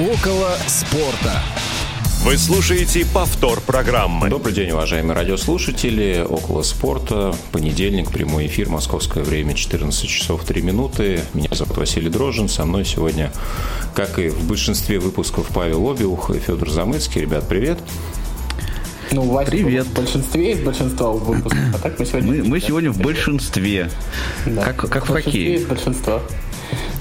Около спорта. Вы слушаете повтор программы. Добрый день, уважаемые радиослушатели. Около спорта. Понедельник, прямой эфир, московское время, 14 часов 3 минуты. Меня зовут Василий Дрожин. Со мной сегодня, как и в большинстве выпусков, Павел Обиух и Федор Замыцкий. Ребят, привет. Ну, Вася Привет. в большинстве из большинства выпусков, а так мы сегодня... Мы, мы сегодня в большинстве. Да. Как, как в большинстве хоккее. из большинства.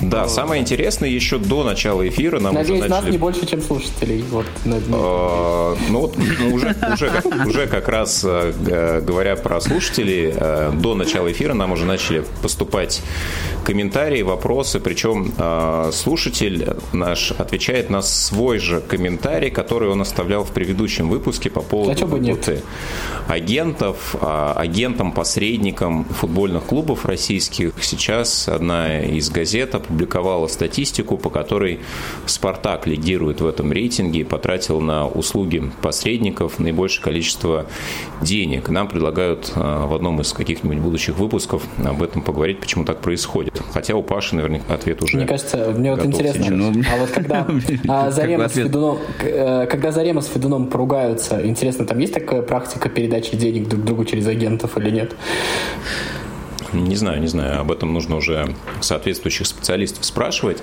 Да, самое интересное, еще до начала эфира нам Надеюсь, уже нас начали... не больше, чем слушателей. Вот, Э, Ну вот уже, уже, как- уже как раз э, говоря про слушателей, э, до начала эфира нам уже начали поступать комментарии, вопросы, причем э, слушатель наш отвечает на свой же комментарий, который он оставлял в предыдущем выпуске по поводу А работы агентов, а, агентам, посредникам футбольных клубов российских. Сейчас одна из газет опубликовала статистику, по которой «Спартак» лидирует в этом рейтинге и потратил на услуги посредников наибольшее количество денег. Нам предлагают а, в одном из каких-нибудь будущих выпусков об этом поговорить, почему так происходит. Хотя у Паши наверняка ответ уже Мне кажется, мне вот интересно, сейчас. Ну, а вот когда а, Зарема с. Федуном, э, когда Зарема с Федуном поругаются, интересно, там есть такая практика передачи денег друг другу через агентов или нет? Не знаю, не знаю. Об этом нужно уже соответствующих специалистов спрашивать.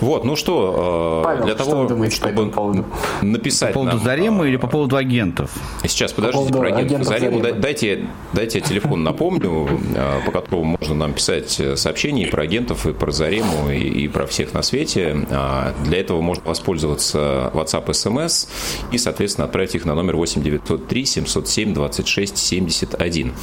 Вот, ну что, э, Павел, для что того, вы думаете по чтобы этому поводу? написать По поводу нам, Заремы э, или по поводу агентов? Сейчас, подождите, поводу про агентов агентов Зарему. Заремы. Да- Дайте, дайте я телефон напомню, э, по которому можно нам писать сообщения и про агентов, и про Зарему, и, и про всех на свете. А, Для этого можно воспользоваться WhatsApp, SMS и, соответственно, отправить их на номер 8903 707 26 71.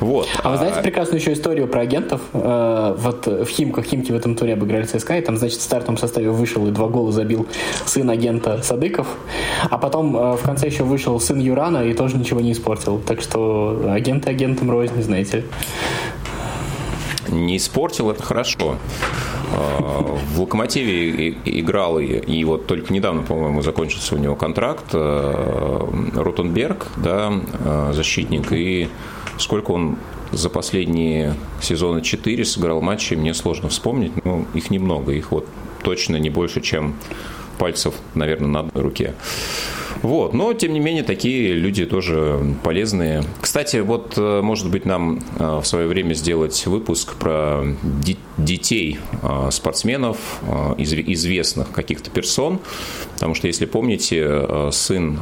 Вот. А вы знаете прекрасную еще историю про агентов? Э, Вот в Химках, Химки в этом туре обыграли ЦСКА, и там, значит, в стартовом составе вышел и два гола забил сын агента Садыков, а потом э, в конце еще вышел сын Юрана и тоже ничего не испортил. Так что агенты агентам рознь, знаете. не испортил, это хорошо. А, В «Локомотиве» играл, и, вот только недавно, по-моему, закончился у него контракт э, Ротенберг, да, э, защитник, и сколько он за последние сезоны 4 сыграл матчей, мне сложно вспомнить, но их немного, их вот точно не больше, чем пальцев, наверное, на одной руке. Вот, но тем не менее такие люди тоже полезные. Кстати, вот э, может быть нам э, в свое время сделать выпуск про детей э, спортсменов, изв- известных каких-то персон, потому что если помните, сын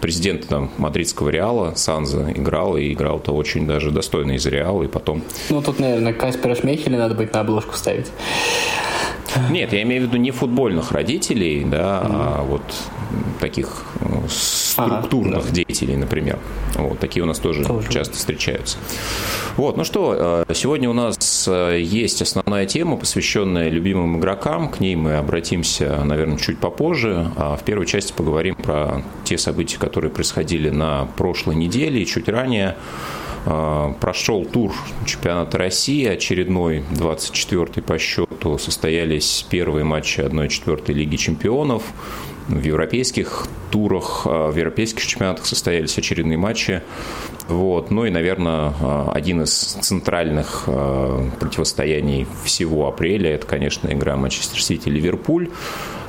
президента мадридского Реала Санза играл и играл-то очень даже достойно из Реала, и потом Ну, тут, наверное, Каспера Шмейхеля надо будет на обложку ставить. Нет, я имею в виду не футбольных родителей, да, а вот таких э, структурных Ага, деятелей, например. Вот такие у нас тоже, Тоже. часто встречаются. Вот, ну что, э, сегодня у нас э, есть основная тема, посвященная любимым игрокам. К ней мы обратимся, наверное, чуть попозже. А в первой части поговорим про те события, которые происходили на прошлой неделе и чуть ранее. Прошел тур чемпионата России, очередной, 24-й по счету. Состоялись первые матчи 1-4 Лиги чемпионов. В европейских турах, э, в европейских чемпионатах состоялись очередные матчи. Вот. Ну и, наверное, э, один из центральных э, противостояний всего апреля – это, конечно, игра Манчестер Сити-Ливерпуль.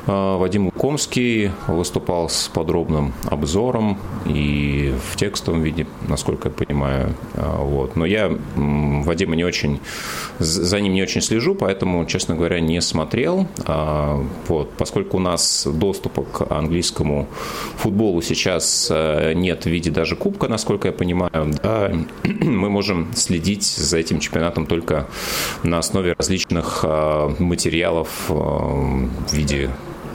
Э, Вадим Лукомский выступал с подробным обзором и в текстовом виде, насколько я понимаю. Э, Вот. Но я Вадима не очень, за ним не очень слежу, поэтому, честно говоря, не смотрел. А, Вот. Поскольку у нас доступа к английскому футболу сейчас э, нет в виде даже кубка, насколько я понимаю, да, мы можем следить за этим чемпионатом только на основе различных материалов в виде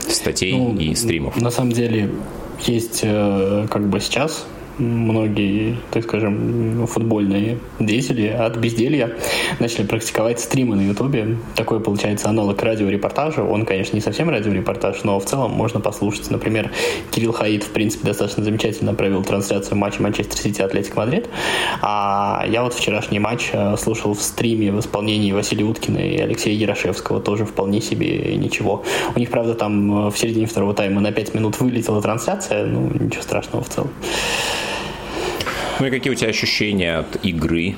статей Ну, и стримов. На самом деле есть э, как бы сейчас многие, так скажем, футбольные деятели от безделья начали практиковать стримы на Ютубе. Такой получается аналог радиорепортажа. Он, конечно, не совсем радиорепортаж, но в целом можно послушать. Например, Кирилл Хаид, в принципе, достаточно замечательно провел трансляцию матча Манчестер Сити Атлетик Мадрид. А я вот вчерашний матч э, слушал в стриме в исполнении Василия Уткина и Алексея Ярошевского. Тоже вполне себе ничего. У них, правда, там э, в середине второго тайма на 5 минут вылетела трансляция. Ну, ничего страшного в целом. Ну и какие у тебя ощущения от игры?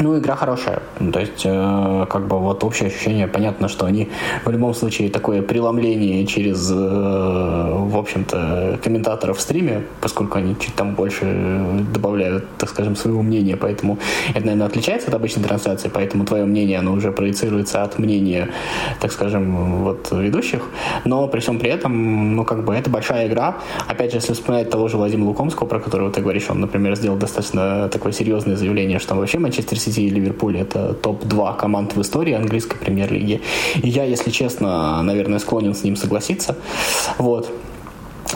Ну, игра хорошая. То есть, э, как бы вот общее ощущение, понятно, что они в любом случае такое преломление через, э, в общем-то, комментаторов в стриме, поскольку они чуть там больше добавляют, так скажем, своего мнения, поэтому это, наверное, отличается от обычной трансляции, поэтому твое мнение, оно уже проецируется от мнения, так скажем, вот ведущих, но при всем при этом, ну, как бы, это большая игра. Опять же, если вспоминать того же Владимира Лукомского, про которого ты говоришь, он, например, сделал достаточно такое серьезное заявление, что вообще Манчестер Сити и Ливерпуль это топ-2 команд в истории английской премьер-лиги. И я, если честно, наверное, склонен с ним согласиться. Вот.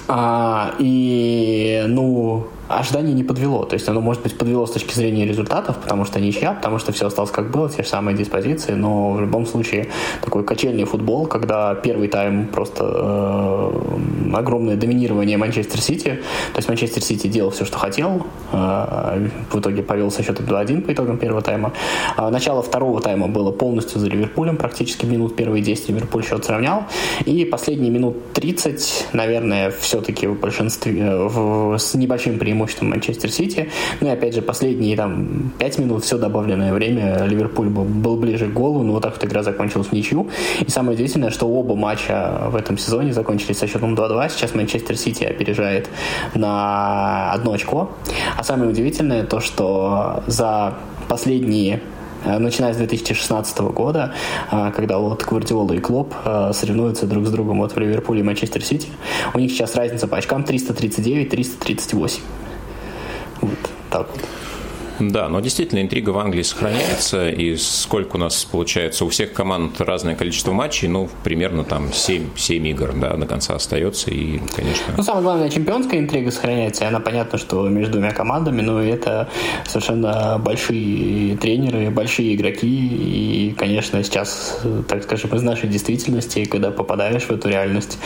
А, и, ну, ожидание не подвело. То есть оно, может быть, подвело с точки зрения результатов, потому что ничья, потому что все осталось как было, те же самые диспозиции, но в любом случае такой качельный футбол, когда первый тайм просто э, огромное доминирование Манчестер Сити, то есть Манчестер Сити делал все, что хотел, э, в итоге повел со счетом 2-1 по итогам первого тайма. А начало второго тайма было полностью за Ливерпулем, практически минут первые 10 Ливерпуль счет сравнял, и последние минут 30, наверное, все-таки в большинстве, э, в, с небольшим преимуществом преимуществом Манчестер Сити. Ну и опять же, последние там 5 минут, все добавленное время, Ливерпуль был, был ближе к голу, но вот так вот игра закончилась в ничью. И самое удивительное, что оба матча в этом сезоне закончились со счетом 2-2. Сейчас Манчестер Сити опережает на одно очко. А самое удивительное то, что за последние Э, начиная с 2016 года, э, когда вот Гвардиола и Клоп э, соревнуются друг с другом вот в Ливерпуле и Манчестер Сити. У них сейчас разница по очкам 339-338. Вот так вот. Да, но действительно интрига в Англии сохраняется, и сколько у нас получается, у всех команд разное количество матчей, ну, примерно там 7, 7 игр, да, до конца остается, и, конечно... Ну, самое главное, чемпионская интрига сохраняется, и она понятно, что между двумя командами, но это совершенно большие тренеры, большие игроки, и, конечно, сейчас, так скажем, из нашей действительности, когда попадаешь в эту реальность,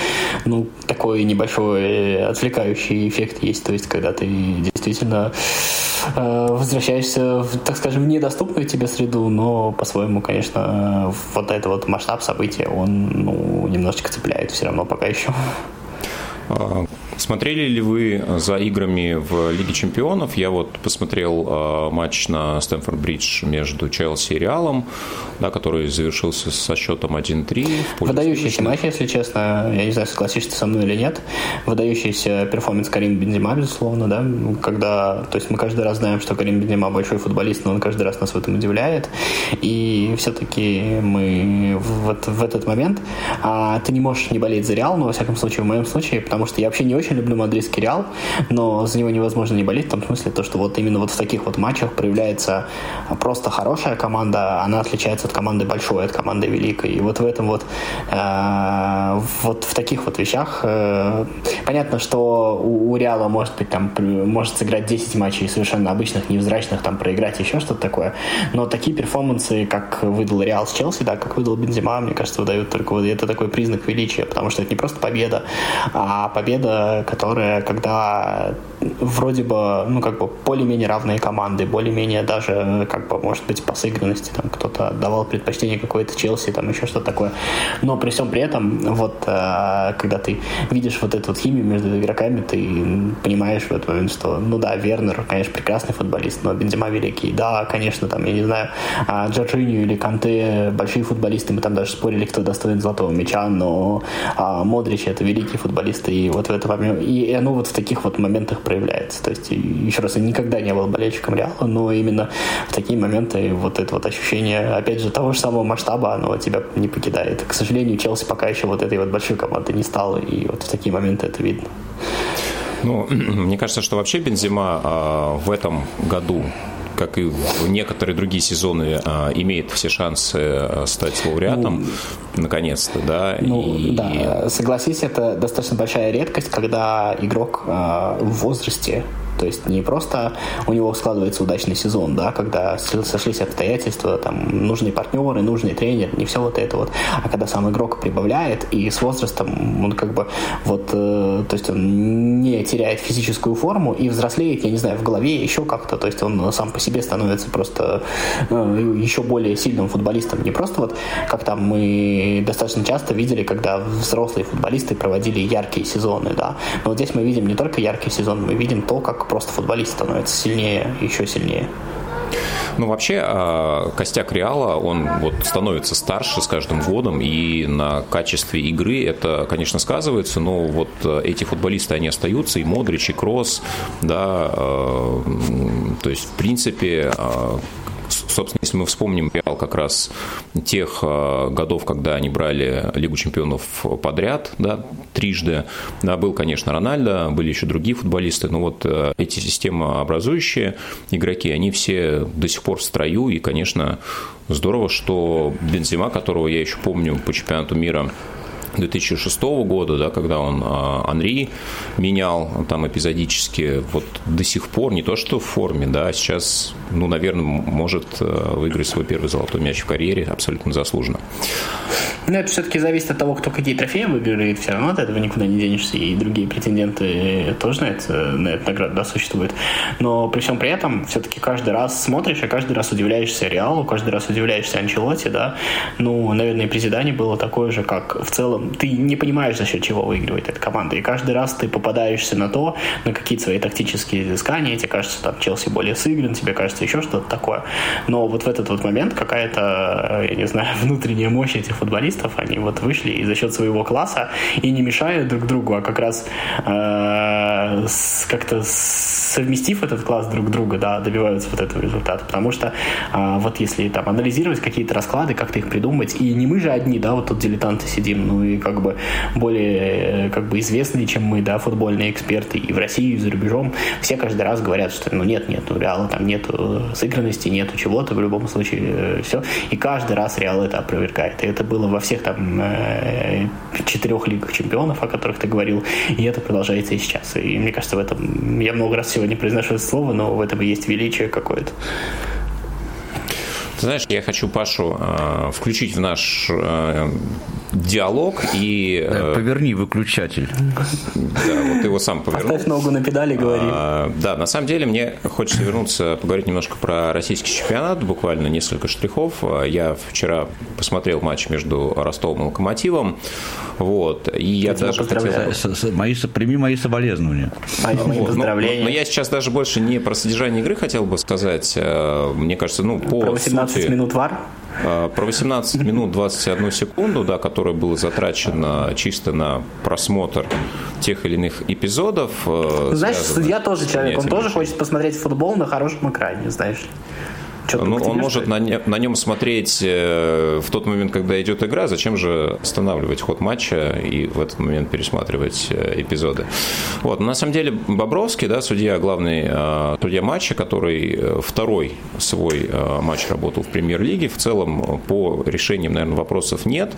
ну, такой небольшой отвлекающий эффект есть, то есть, когда ты действительно э, возвращаешься возвращаешься в, так скажем, недоступную тебе среду, но по-своему, конечно, вот этот вот масштаб события, он ну, немножечко цепляет все равно пока еще. А, Смотрели ли вы за играми в Лиге чемпионов? Я вот посмотрел э, матч на Стэмфорд-Бридж между Челси и Реалом, да, который завершился со счетом 1-3. Выдающийся матч, если честно. Я не знаю, согласишься со мной или нет. Выдающийся перформанс Карим Бензима, безусловно, да. Когда, то есть мы каждый раз знаем, что Карим Бензима большой футболист, но он каждый раз нас в этом удивляет. И все-таки мы вот в этот момент а, ты не можешь не болеть за Реал, но во всяком случае, в моем случае, потому что я вообще не очень очень люблю мадридский Реал, но за него невозможно не болеть в том смысле, то, что вот именно вот в таких вот матчах проявляется просто хорошая команда, она отличается от команды большой, от команды великой. И вот в этом вот, э, вот в таких вот вещах э, понятно, что у, у Реала может быть там может сыграть 10 матчей совершенно обычных, невзрачных, там проиграть еще что-то такое, но такие перформансы, как выдал Реал с Челси, да, как выдал Бензима, мне кажется, выдают только вот это такой признак величия, потому что это не просто победа, а победа которая, когда вроде бы, ну, как бы более-менее равные команды, более-менее даже, как бы, может быть, по сыгранности, там, кто-то отдавал предпочтение какой-то Челси, там, еще что-то такое. Но при всем при этом, вот, э, когда ты видишь вот эту вот химию между игроками, ты понимаешь в этот момент, что, ну да, Вернер, конечно, прекрасный футболист, но Бензима великий. Да, конечно, там, я не знаю, а Джорджинью или Канте большие футболисты, мы там даже спорили, кто достоин золотого мяча, но а, Модрич это великий футболист, и вот в этот момент, и оно вот в таких вот моментах проявляется. То есть, еще раз, я никогда не был болельщиком Реала, но именно в такие моменты вот это вот ощущение, опять же, того же самого масштаба, оно тебя не покидает. К сожалению, Челси пока еще вот этой вот большой команды не стало, и вот в такие моменты это видно. Ну, мне кажется, что вообще Бензима а, в этом году как и в некоторые другие сезоны, а, имеет все шансы а, стать лауреатом, ну, наконец-то, да. Ну, и... да, согласись, это достаточно большая редкость, когда игрок в возрасте то есть не просто у него складывается удачный сезон, да, когда сошлись обстоятельства, там, нужные партнеры, нужный тренер, не все вот это вот, а когда сам игрок прибавляет, и с возрастом он как бы вот, э, то есть он не теряет физическую форму и взрослеет, я не знаю, в голове еще как-то, то есть он сам по себе становится просто э, еще более сильным футболистом, не просто вот, как там мы достаточно часто видели, когда взрослые футболисты проводили яркие сезоны, да, но вот здесь мы видим не только яркий сезон, мы видим то, как просто футболист становится сильнее, еще сильнее. Ну, вообще, а, костяк Реала, он вот становится старше с каждым годом, и на качестве игры это, конечно, сказывается, но вот эти футболисты, они остаются, и Модрич, и Кросс, да, то есть, в принципе, собственно, если мы вспомним Реал как раз тех э, годов, когда они брали Лигу чемпионов подряд, да, трижды, да, был, конечно, Рональдо, были еще другие футболисты, но вот э, эти системообразующие игроки, они все до сих пор в строю, и, конечно, здорово, что Бензима, которого я еще помню по чемпионату мира 2006 года, да, когда он а, Анри менял там эпизодически, вот до сих пор не то что в форме, да, а сейчас, ну, наверное, может э, выиграть свой первый золотой мяч в карьере абсолютно заслуженно. Ну, это все-таки зависит от того, кто какие трофеи выиграет, все равно от этого никуда не денешься, и другие претенденты тоже на, это, на эту награду да, существуют. Но при всем при этом, все-таки каждый раз смотришь, и каждый раз удивляешься Реалу, каждый раз удивляешься Анчелоте, да. Ну, наверное, при было такое же, как в целом ты не понимаешь, за счет чего выигрывает эта команда. И каждый раз ты попадаешься на то, на какие-то свои тактические изыскания, тебе кажется, там, Челси более сыгран, тебе кажется еще что-то такое. Но вот в этот вот момент какая-то, я не знаю, внутренняя мощь этих футболистов, они вот вышли и за счет своего класса и не мешают друг другу, а как раз э, как-то совместив этот класс друг друга, да, добиваются вот этого результата. Потому что э, вот если там анализировать какие-то расклады, как-то их придумать, и не мы же одни, да, вот тут дилетанты сидим, ну и как бы более как бы известные, чем мы, да, футбольные эксперты и в России, и за рубежом, все каждый раз говорят, что ну нет, нет, у Реала там нету сыгранности, нету чего-то, в любом случае э, все. И каждый раз Реал это опровергает. И это было во всех там э, четырех лигах чемпионов, о которых ты говорил, и это продолжается и сейчас. И мне кажется, в этом, я много раз сегодня произношу это слово, но в этом и есть величие какое-то. Знаешь, я хочу Пашу э, включить в наш э, диалог и... Э, Поверни выключатель. Да, вот ты его сам повернул. Поставь ногу на педали, говори. А, да, на самом деле мне хочется вернуться, поговорить немножко про российский чемпионат, буквально несколько штрихов. Я вчера посмотрел матч между Ростовом и Локомотивом. Вот. И я, я даже хотел... Мои, прими мои соболезнования. Мои, мои вот. поздравления. Но, но я сейчас даже больше не про содержание игры хотел бы сказать. Э, мне кажется, ну, по Про 18 сути, минут вар? Про 18 минут 21 секунду, да, которое было затрачено чисто на просмотр тех или иных эпизодов. Э, знаешь, судья тоже человек, он тоже хочет посмотреть футбол на хорошем экране, знаешь. Ну, он может на, не, на нем смотреть э, в тот момент, когда идет игра. Зачем же останавливать ход матча и в этот момент пересматривать э, эпизоды? Вот. На самом деле Бобровский, да, судья, главный э, судья матча, который второй свой матч работал в премьер-лиге, в целом по решениям, наверное, вопросов нет,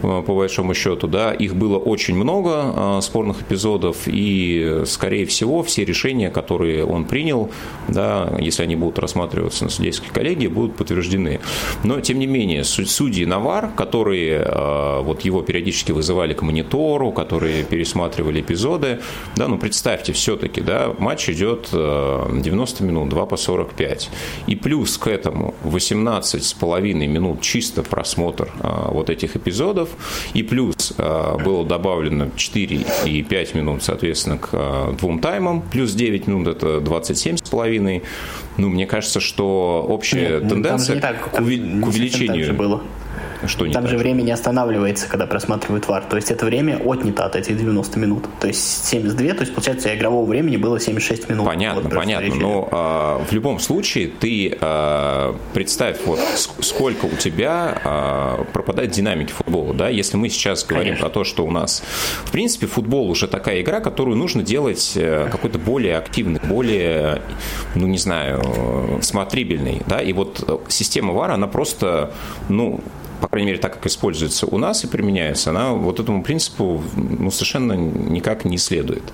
по большому счету. Да, их было очень много спорных эпизодов, и, скорее всего, все решения, которые он принял, да, если они будут рассматриваться на судейской коллегии будут подтверждены. Но, тем не менее, судьи Навар, которые э, вот его периодически вызывали к монитору, которые пересматривали эпизоды, да, ну, представьте, все-таки, да, матч идет 90 э, минут, 2 по 45. И плюс к этому 18 с половиной минут чисто просмотр э, вот этих эпизодов, и плюс было добавлено 4 и 5 минут, соответственно, к двум таймам, плюс 9 минут это 27 с половиной. Ну, мне кажется, что общая Нет, тенденция так, к, уви- к увеличению. было. Что не Там так? же время не останавливается, когда просматривают вар. То есть это время отнято от этих 90 минут. То есть 72, то есть получается игрового времени было 76 минут. Понятно, вот, понятно. Но а, в любом случае ты а, представь, вот сколько у тебя а, пропадает динамики футбола. Да? Если мы сейчас говорим Конечно. про то, что у нас, в принципе, футбол уже такая игра, которую нужно делать э, какой-то более активный, более, ну не знаю, смотрибельный. Да? И вот система ВАР, она просто, ну, по крайней мере, так как используется у нас и применяется, она вот этому принципу ну, совершенно никак не следует.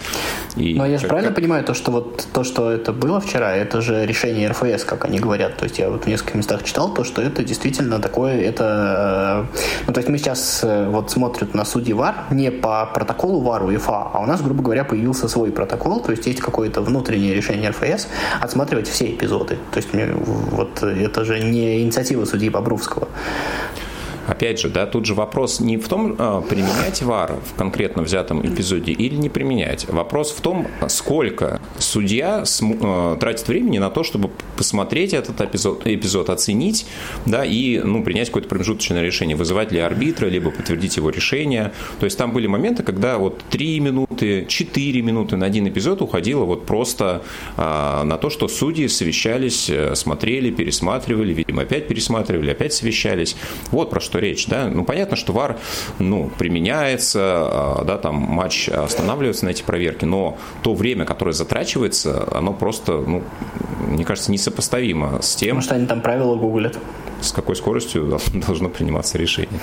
И Но я же правильно как... понимаю, то что вот то, что это было вчера, это же решение РФС, как они говорят. То есть я вот в нескольких местах читал то, что это действительно такое, это... Э, ну, то есть мы сейчас э, вот смотрят на судьи ВАР не по протоколу ВАР УЕФА, а у нас, грубо говоря, появился свой протокол, то есть есть какое-то внутреннее решение РФС отсматривать все эпизоды. То есть вот это же не инициатива судьи Бобровского. Опять же, да, тут же вопрос не в том, а, применять ВАР в конкретно взятом эпизоде или не применять. Вопрос в том, сколько судья а, тратит времени на то, чтобы посмотреть этот эпизод, эпизод оценить, да, и, ну, принять какое-то промежуточное решение, вызывать ли арбитра, либо подтвердить его решение. То есть там были моменты, когда вот 3 минуты, 4 минуты на один эпизод уходило вот просто а, на то, что судьи совещались, э, смотрели, пересматривали, видимо, опять пересматривали, опять совещались. Вот про что речь, да. Ну, понятно, что ВАР, ну, применяется, а, да, там матч останавливается на эти проверки, но то время, которое затрачивается, оно просто, ну, мне кажется, несопоставимо с тем... Может, они там правила гуглят с какой скоростью должно приниматься решение.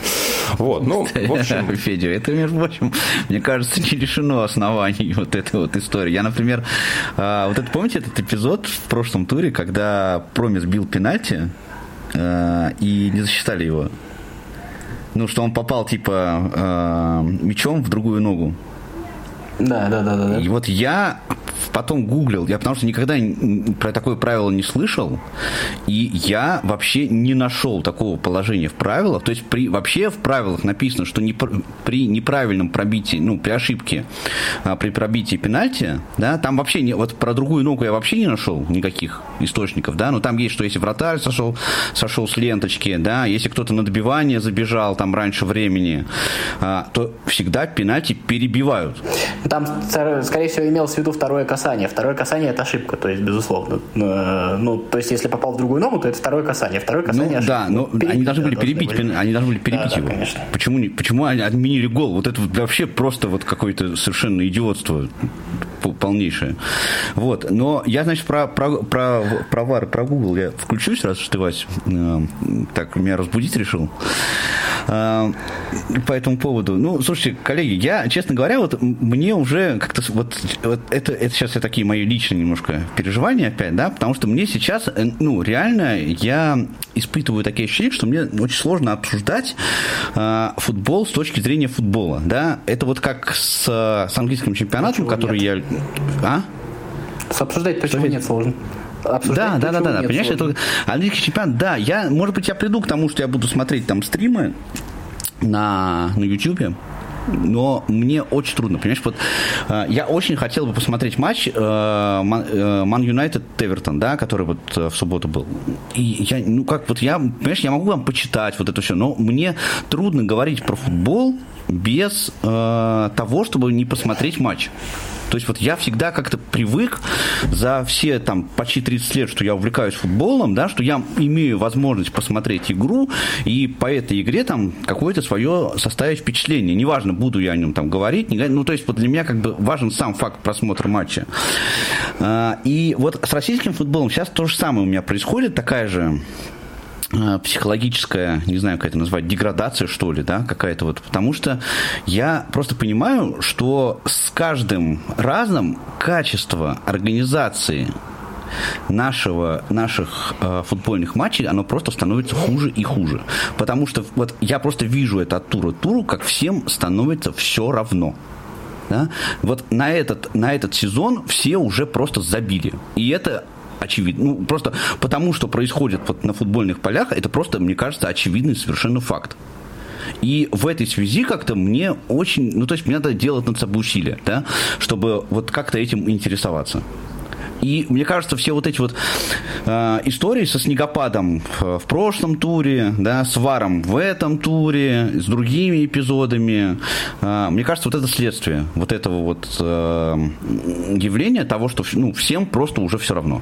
Вот, ну, в общем... Федя, это, между прочим, мне кажется, не решено оснований вот этой вот истории. Я, например, а, вот это, помните этот эпизод в прошлом туре, когда Промис бил пенальти а, и не засчитали его? Ну, что он попал, типа, а, мячом в другую ногу. Да, да, да, да. И вот я потом гуглил, я потому что никогда про такое правило не слышал, и я вообще не нашел такого положения в правилах. То есть при, вообще в правилах написано, что не, при неправильном пробитии, ну, при ошибке, а, при пробитии пенальти, да, там вообще не, вот про другую ногу я вообще не нашел никаких источников, да, но там есть, что если вратарь сошел, сошел с ленточки, да, если кто-то на добивание забежал там раньше времени, а, то всегда пенальти перебивают. Там, скорее всего, имелось в виду второе касание. Второе касание – это ошибка, то есть, безусловно. Э, ну, то есть, если попал в другую ногу, то это второе касание. Второе ну касание ну, Да, но они должны были перебить, были. они должны были перебить да, его. Да, Почему, не, почему они отменили гол? Вот это вообще просто вот какое-то совершенно идиотство полнейшее. Вот. Но я, значит, про, про, про, про VAR, про Google я включусь, раз что ты, Вась, э, так меня разбудить решил. Э, по этому поводу. Ну, слушайте, коллеги, я, честно говоря, вот мне уже как-то вот, вот это, это сейчас я такие мои личные немножко переживания опять, да, потому что мне сейчас, э, ну, реально я испытываю такие ощущения, что мне очень сложно обсуждать э, футбол с точки зрения футбола, да. Это вот как с, с английским чемпионатом, почему который нет? я... А? С обсуждать почему что нет сложно? Обсуждать да, да, да, да, да. Понимаешь, это английский чемпионат, да, я, может быть, я приду к тому, что я буду смотреть там стримы на, на YouTube, но мне очень трудно, понимаешь, вот э, я очень хотел бы посмотреть матч Ман Юнайтед Эвертон, да, который вот э, в субботу был. И я, ну как, вот я, понимаешь, я могу вам почитать вот это все, но мне трудно говорить про футбол без э, того, чтобы не посмотреть матч. То есть вот я всегда как-то привык за все там почти 30 лет, что я увлекаюсь футболом, да, что я имею возможность посмотреть игру и по этой игре там какое-то свое составить впечатление. Неважно, буду я о нем там говорить, не, ну то есть вот для меня как бы важен сам факт просмотра матча. А, и вот с российским футболом сейчас то же самое у меня происходит, такая же психологическая, не знаю, как это назвать, деградация, что ли, да, какая-то вот, потому что я просто понимаю, что с каждым разом качество организации нашего, наших э, футбольных матчей, оно просто становится хуже и хуже. Потому что вот я просто вижу это от тура к туру, как всем становится все равно. Да? Вот на этот, на этот сезон все уже просто забили. И это очевидно. Ну, просто потому, что происходит вот на футбольных полях, это просто, мне кажется, очевидный совершенно факт. И в этой связи как-то мне очень, ну, то есть мне надо делать над собой усилия, да, чтобы вот как-то этим интересоваться. И мне кажется, все вот эти вот э, истории со снегопадом в, в прошлом туре, да, с варом в этом туре, с другими эпизодами, э, мне кажется, вот это следствие вот этого вот э, явления того, что ну, всем просто уже все равно.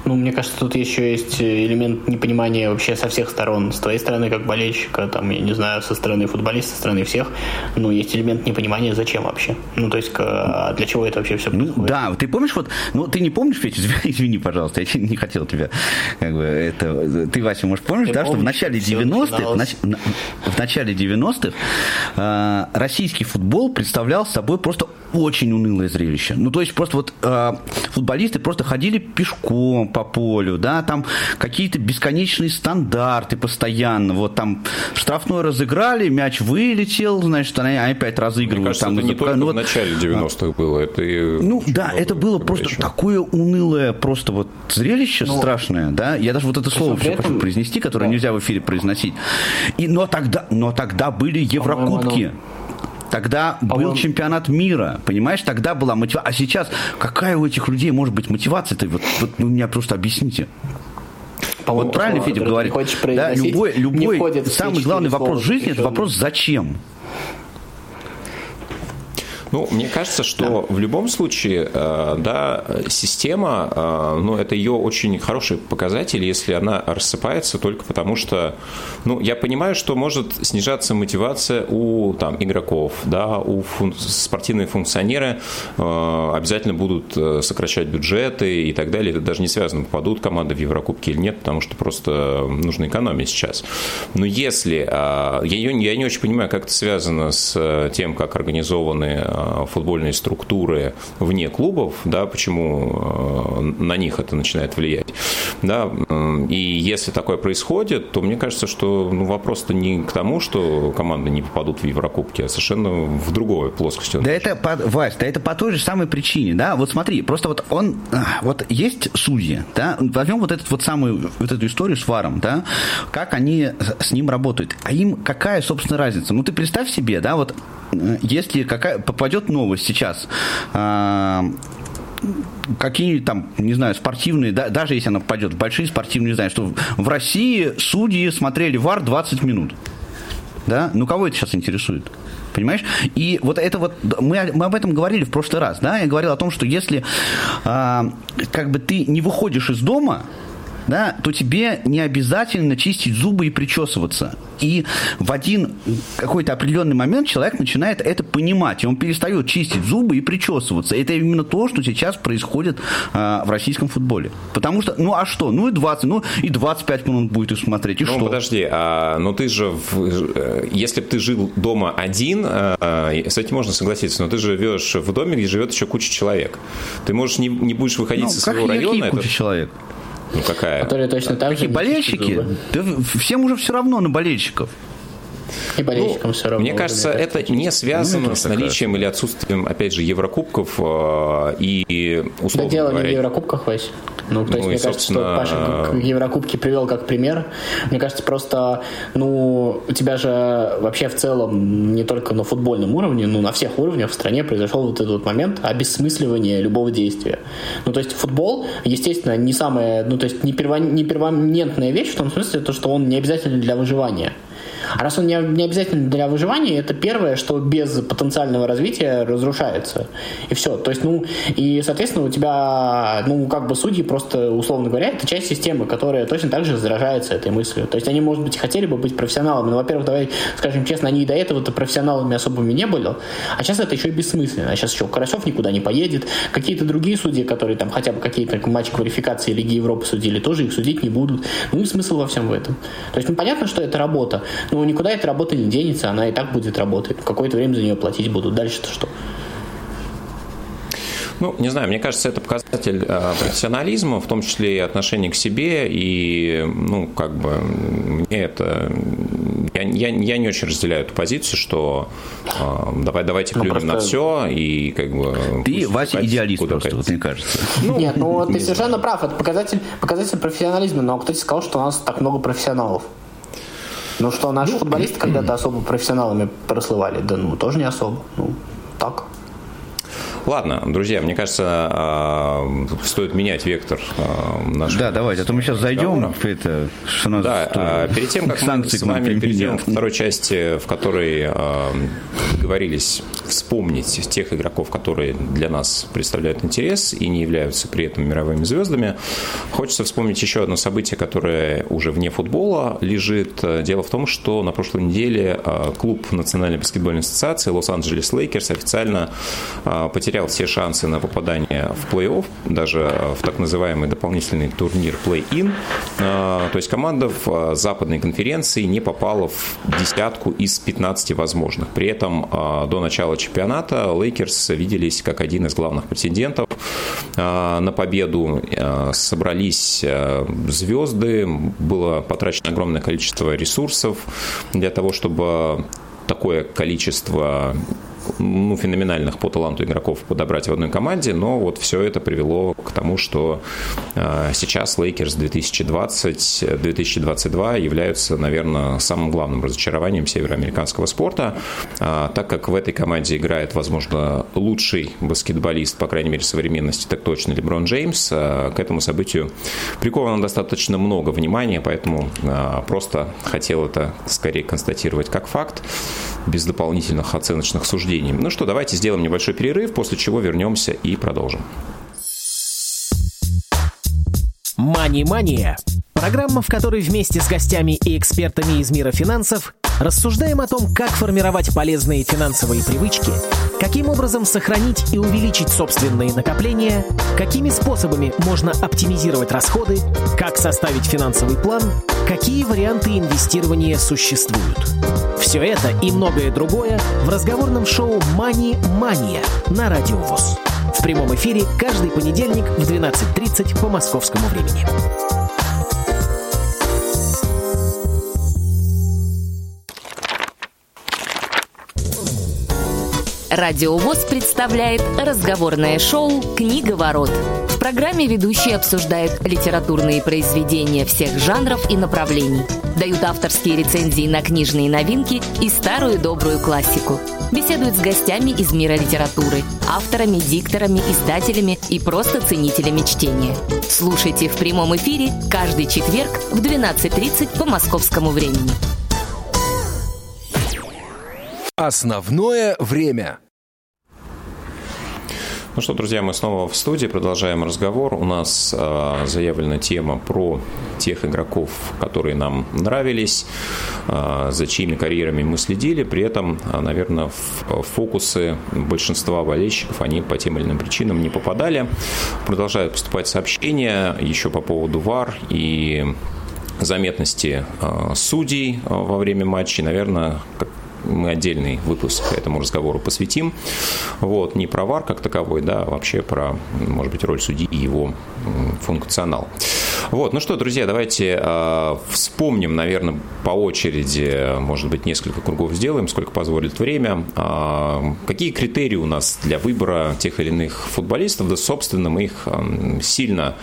Ну, мне кажется, тут еще есть элемент непонимания вообще со всех сторон. С твоей стороны, как болельщика, там, я не знаю, со стороны футболиста, со стороны всех. Ну, есть элемент непонимания, зачем вообще. Ну, то есть, а для чего это вообще все ну, происходит? Да, ты помнишь, вот, ну, ты не помнишь, Петя, извини, пожалуйста, я не хотел тебя, как бы, это, ты, Вася, может, помнишь, я да, помню, что в начале 90-х, в, в начале 90-х э, российский футбол представлял собой просто очень унылое зрелище. Ну, то есть, просто вот э, футболисты просто ходили пешком, по полю, да, там какие-то бесконечные стандарты постоянно, вот там штрафной разыграли, мяч вылетел, значит, они опять разыгрывают. Мне кажется, там, это не только ну, в начале 90-х было, это и... Ну да, это было просто еще. такое унылое просто вот зрелище ну, страшное, да, я даже вот это слово все этом... хочу произнести, которое да. нельзя в эфире произносить. И, но, тогда, но тогда были Еврокубки. Тогда был чемпионат мира, понимаешь? Тогда была мотивация. А сейчас какая у этих людей может быть мотивация-то? Вот, вот вы меня просто объясните. Вот правильно Федя говорит. Да, любой, любой самый главный вопрос жизни – это вопрос «зачем?». Ну, мне кажется, что да. в любом случае, э, да, система, э, ну, это ее очень хороший показатель, если она рассыпается только потому, что, ну, я понимаю, что может снижаться мотивация у там игроков, да, у фун- спортивные функционеры э, обязательно будут сокращать бюджеты и так далее. Это даже не связано, попадут команды в Еврокубки или нет, потому что просто нужно экономить сейчас. Но если, я, я не очень понимаю, как это связано с тем, как организованы футбольные структуры вне клубов, да, почему э, на них это начинает влиять. Да, и если такое происходит, то мне кажется, что ну, вопрос-то не к тому, что команды не попадут в Еврокубки, а совершенно в другой плоскости. Да это, по, Вась, да это по той же самой причине, да, вот смотри, просто вот он, а, вот есть судьи, да, возьмем вот этот вот самую, вот эту историю с Варом, да, как они с ним работают, а им какая, собственно, разница? Ну, ты представь себе, да, вот э, если какая, попадет новость сейчас, а, какие там, не знаю, спортивные, да, даже если она попадет в большие спортивные, знаю, что в России судьи смотрели ВАР 20 минут. Да? Ну, кого это сейчас интересует? Понимаешь? И вот это вот, мы, мы об этом говорили в прошлый раз, да, я говорил о том, что если э, как бы ты не выходишь из дома, да, то тебе не обязательно чистить зубы и причесываться. И в один какой-то определенный момент человек начинает это понимать, и он перестает чистить зубы и причесываться. Это именно то, что сейчас происходит а, в российском футболе. Потому что, ну а что? Ну и 20, ну и 25 минут будет их смотреть, и ну, что? подожди, а, ну ты же, в, э, если бы ты жил дома один, а, с этим можно согласиться, но ты живешь в доме, где живет еще куча человек. Ты можешь не, не будешь выходить ну, со своего района. Куча это... человек? Ну какая? Которые точно так же. Болельщики? Да всем уже все равно на болельщиков. И болельщикам ну, все равно. Мне кажется, это не связано ну, с наличием или отсутствием, опять же, Еврокубков э, и условно Да дело говоря, не в Еврокубках, Вась. Ну, то есть, ну, мне кажется, что Паша к Еврокубке привел как пример. Мне кажется, просто, ну, у тебя же вообще в целом не только на футбольном уровне, но на всех уровнях в стране произошел вот этот вот момент обесмысливания любого действия. Ну, то есть футбол, естественно, не самая, ну, то есть не, перво, не первоментная вещь в том смысле, то, что он не обязательно для выживания. А раз он не, не обязательно для выживания, это первое, что без потенциального развития разрушается. И все. То есть, ну, и, соответственно, у тебя, ну, как бы судьи просто, условно говоря, это часть системы, которая точно так же заражается этой мыслью. То есть они, может быть, хотели бы быть профессионалами, но, во-первых, давай скажем честно, они и до этого-то профессионалами особыми не были, а сейчас это еще и бессмысленно. А сейчас еще Карасев никуда не поедет, какие-то другие судьи, которые там хотя бы какие-то матчи квалификации Лиги Европы судили, тоже их судить не будут. Ну и смысл во всем в этом. То есть, ну, понятно, что это работа, но ну, никуда эта работа не денется, она и так будет работать. Какое-то время за нее платить будут. Дальше-то что? Ну, не знаю, мне кажется, это показатель э, профессионализма, в том числе и отношения к себе, и, ну, как бы, мне это... Я, я, я не очень разделяю эту позицию, что э, давай, давайте ну, плюнем ну, просто... на все, и как бы... Ты, Вася, идеалист просто, вот, мне кажется. Ну, Нет, ну, ты совершенно прав, это показатель, показатель профессионализма, но кто-то сказал, что у нас так много профессионалов. Ну что, наши ну, футболисты когда-то особо профессионалами прослывали? Да ну, тоже не особо. Ну, так. Ладно, друзья, мне кажется, а, стоит менять вектор а, нашего. Да, давайте, а то мы сейчас зайдем это, что нас Да, а, перед тем, как мы с вами перейдем к второй части, в которой договорились вспомнить тех игроков, которые для нас представляют интерес и не являются при этом мировыми звездами, хочется вспомнить еще одно событие, которое уже вне футбола лежит. Дело в том, что на прошлой неделе клуб Национальной баскетбольной ассоциации Лос-Анджелес Лейкерс официально потерял потерял все шансы на попадание в плей-офф, даже в так называемый дополнительный турнир плей-ин. То есть команда в западной конференции не попала в десятку из 15 возможных. При этом до начала чемпионата Лейкерс виделись как один из главных претендентов на победу. Собрались звезды, было потрачено огромное количество ресурсов для того, чтобы такое количество ну, феноменальных по таланту игроков подобрать в одной команде, но вот все это привело к тому, что э, сейчас Лейкерс 2020-2022 являются, наверное, самым главным разочарованием североамериканского спорта, э, так как в этой команде играет, возможно, лучший баскетболист, по крайней мере, современности, так точно, Леброн Джеймс, э, к этому событию приковано достаточно много внимания, поэтому просто хотел это скорее констатировать как факт, без дополнительных оценочных суждений. Ну что, давайте сделаем небольшой перерыв, после чего вернемся и продолжим. Мани-мания. Программа, в которой вместе с гостями и экспертами из мира финансов рассуждаем о том, как формировать полезные финансовые привычки, каким образом сохранить и увеличить собственные накопления, какими способами можно оптимизировать расходы, как составить финансовый план, какие варианты инвестирования существуют. Все это и многое другое в разговорном шоу «Мани Мания» на Радио ВОЗ. В прямом эфире каждый понедельник в 12.30 по московскому времени. Радио ВОЗ представляет разговорное шоу «Книга ворот». В программе ведущие обсуждают литературные произведения всех жанров и направлений, дают авторские рецензии на книжные новинки и старую добрую классику. Беседуют с гостями из мира литературы, авторами, дикторами, издателями и просто ценителями чтения. Слушайте в прямом эфире каждый четверг в 12.30 по московскому времени. Основное время. Ну что, друзья, мы снова в студии, продолжаем разговор. У нас э, заявлена тема про тех игроков, которые нам нравились, э, за чьими карьерами мы следили. При этом, э, наверное, в фокусы большинства болельщиков они по тем или иным причинам не попадали. Продолжают поступать сообщения еще по поводу ВАР и заметности э, судей во время матчей. Наверное, как мы отдельный выпуск этому разговору посвятим. Вот, не про ВАР как таковой, да, а вообще про, может быть, роль судьи и его функционал. Вот, ну что, друзья, давайте э, вспомним, наверное, по очереди, может быть, несколько кругов сделаем, сколько позволит время. Э, какие критерии у нас для выбора тех или иных футболистов? Да, собственно, мы их э, сильно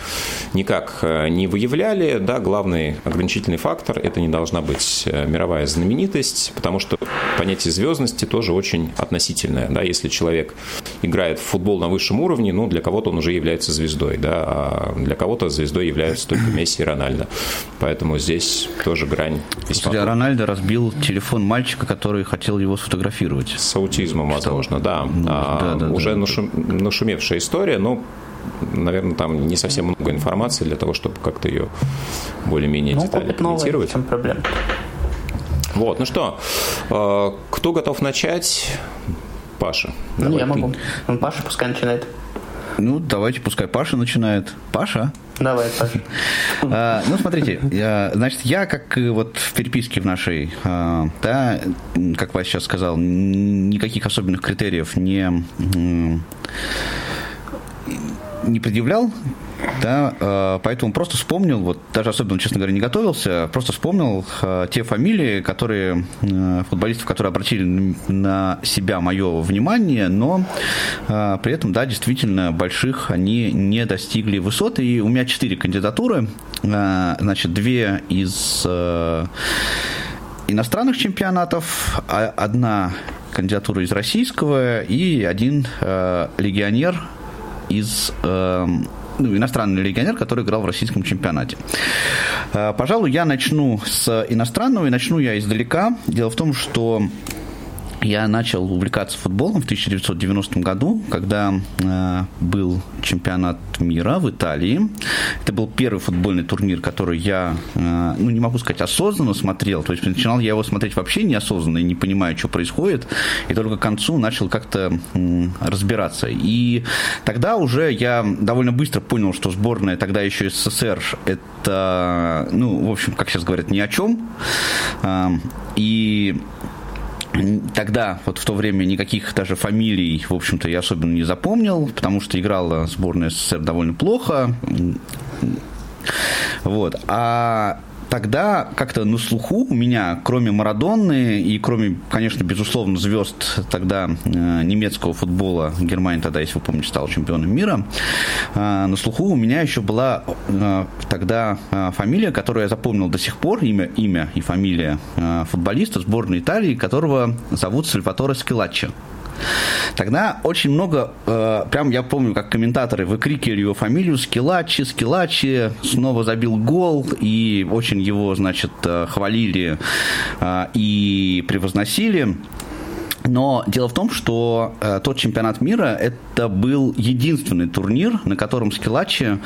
никак не выявляли. Да, главный ограничительный фактор – это не должна быть мировая знаменитость, потому что понятие звездности тоже очень относительное. Да, если человек играет в футбол на высшем уровне, ну, для кого-то он уже является звездой, да, а для кого-то звездой являются только Месси и Рональдо. Поэтому здесь тоже грань весьма... Кстати, Рональдо разбил телефон мальчика, который хотел его сфотографировать. С аутизмом, возможно, да. Ну, а, да, да. Уже да, нашум... нашумевшая история, но наверное, там не совсем много информации для того, чтобы как-то ее более-менее ну, детально комментировать. Новое, проблем. Вот, ну что, э, кто готов начать? Паша. Ну, я могу. Ну, Паша пускай начинает. Ну, давайте, пускай Паша начинает. Паша? Давай, Паша. А, ну, смотрите, я, значит, я, как вот в переписке в нашей, а, да, как Вася сейчас сказал, никаких особенных критериев не не предъявлял, да, э, поэтому просто вспомнил, вот даже особенно, честно говоря, не готовился, просто вспомнил э, те фамилии, которые э, футболистов, которые обратили на себя мое внимание, но при этом, да, действительно больших они не достигли высоты. И у меня четыре кандидатуры, значит, две из иностранных чемпионатов, а одна кандидатура из российского и один легионер из ну, иностранный легионер, который играл в российском чемпионате. Э, пожалуй, я начну с иностранного, и начну я издалека. Дело в том, что я начал увлекаться футболом в 1990 году, когда э, был чемпионат мира в Италии. Это был первый футбольный турнир, который я, э, ну, не могу сказать, осознанно смотрел. То есть начинал я его смотреть вообще неосознанно и не понимая, что происходит. И только к концу начал как-то э, разбираться. И тогда уже я довольно быстро понял, что сборная тогда еще СССР это, ну, в общем, как сейчас говорят, ни о чем. Э, и Тогда, вот в то время, никаких даже фамилий, в общем-то, я особенно не запомнил, потому что играла сборная СССР довольно плохо. Вот. А тогда как-то на слуху у меня, кроме Марадонны и кроме, конечно, безусловно, звезд тогда э, немецкого футбола, Германия тогда, если вы помните, стала чемпионом мира, э, на слуху у меня еще была э, тогда фамилия, которую я запомнил до сих пор, имя, имя и фамилия футболиста сборной Италии, которого зовут Сальваторе Скилаччо. Тогда очень много, э, прям я помню, как комментаторы выкрикивали его фамилию Скилачи, Скилачи, снова забил гол, и очень его, значит, э, хвалили э, и превозносили. Но дело в том, что э, тот чемпионат мира это был единственный турнир, на котором Скилачи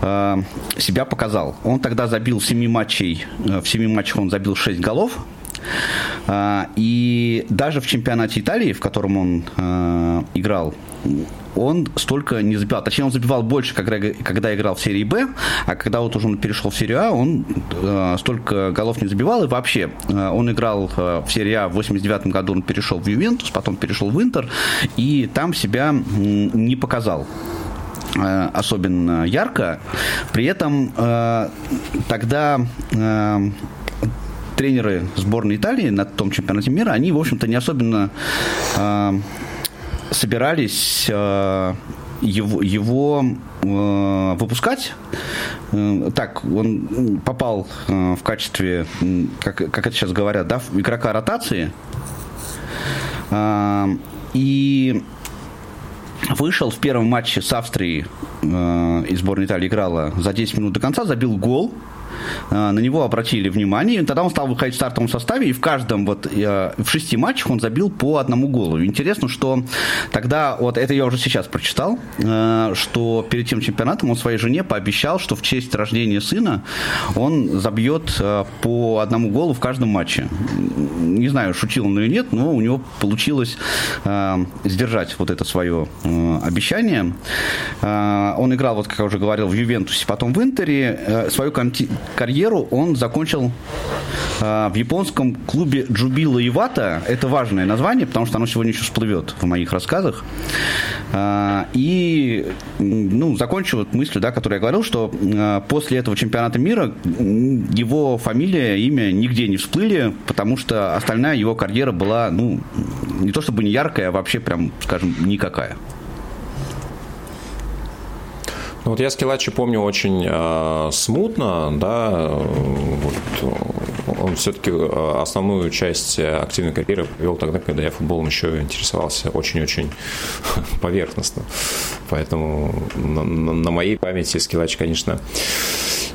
э, себя показал. Он тогда забил в семи матчей, э, в семи матчах он забил шесть голов, и даже в чемпионате Италии, в котором он э, играл, он столько не забивал. Точнее, он забивал больше, когда, когда играл в серии Б, а когда вот уже он перешел в серию А, он э, столько голов не забивал. И вообще, э, он играл э, в серии А в 89 году, он перешел в Ювентус, потом перешел в Интер, и там себя э, не показал э, особенно ярко. При этом э, тогда э, тренеры сборной Италии на том чемпионате мира, они, в общем-то, не особенно э, собирались э, его, его э, выпускать. Э, так, он попал э, в качестве, как, как это сейчас говорят, да, игрока ротации. Э, и вышел в первом матче с Австрией э, из сборной Италии играла за 10 минут до конца, забил гол. Э, на него обратили внимание, и тогда он стал выходить в стартовом составе, и в каждом вот э, в шести матчах он забил по одному голу. Интересно, что тогда, вот это я уже сейчас прочитал, э, что перед тем чемпионатом он своей жене пообещал, что в честь рождения сына он забьет по одному голу в каждом матче. Не знаю, шутил он или нет, но у него получилось сдержать вот это свое обещание. Он играл, вот как я уже говорил, в Ювентусе, потом в Интере. Свою карьеру он закончил э, в японском клубе Джубила Ивата. Это важное название, потому что оно сегодня еще всплывет в моих рассказах. Э, и ну, закончил вот мыслью, да, которую я говорил, что э, после этого чемпионата мира его фамилия, имя нигде не всплыли, потому что остальная его карьера была, ну, не то чтобы не яркая, а вообще прям, скажем, никакая. Ну, вот я Скилачи помню очень э, смутно, да, вот, он все-таки а, основную часть активной карьеры провел тогда, когда я футболом еще интересовался очень-очень поверхностно. Поэтому на, на моей памяти Скилач, конечно,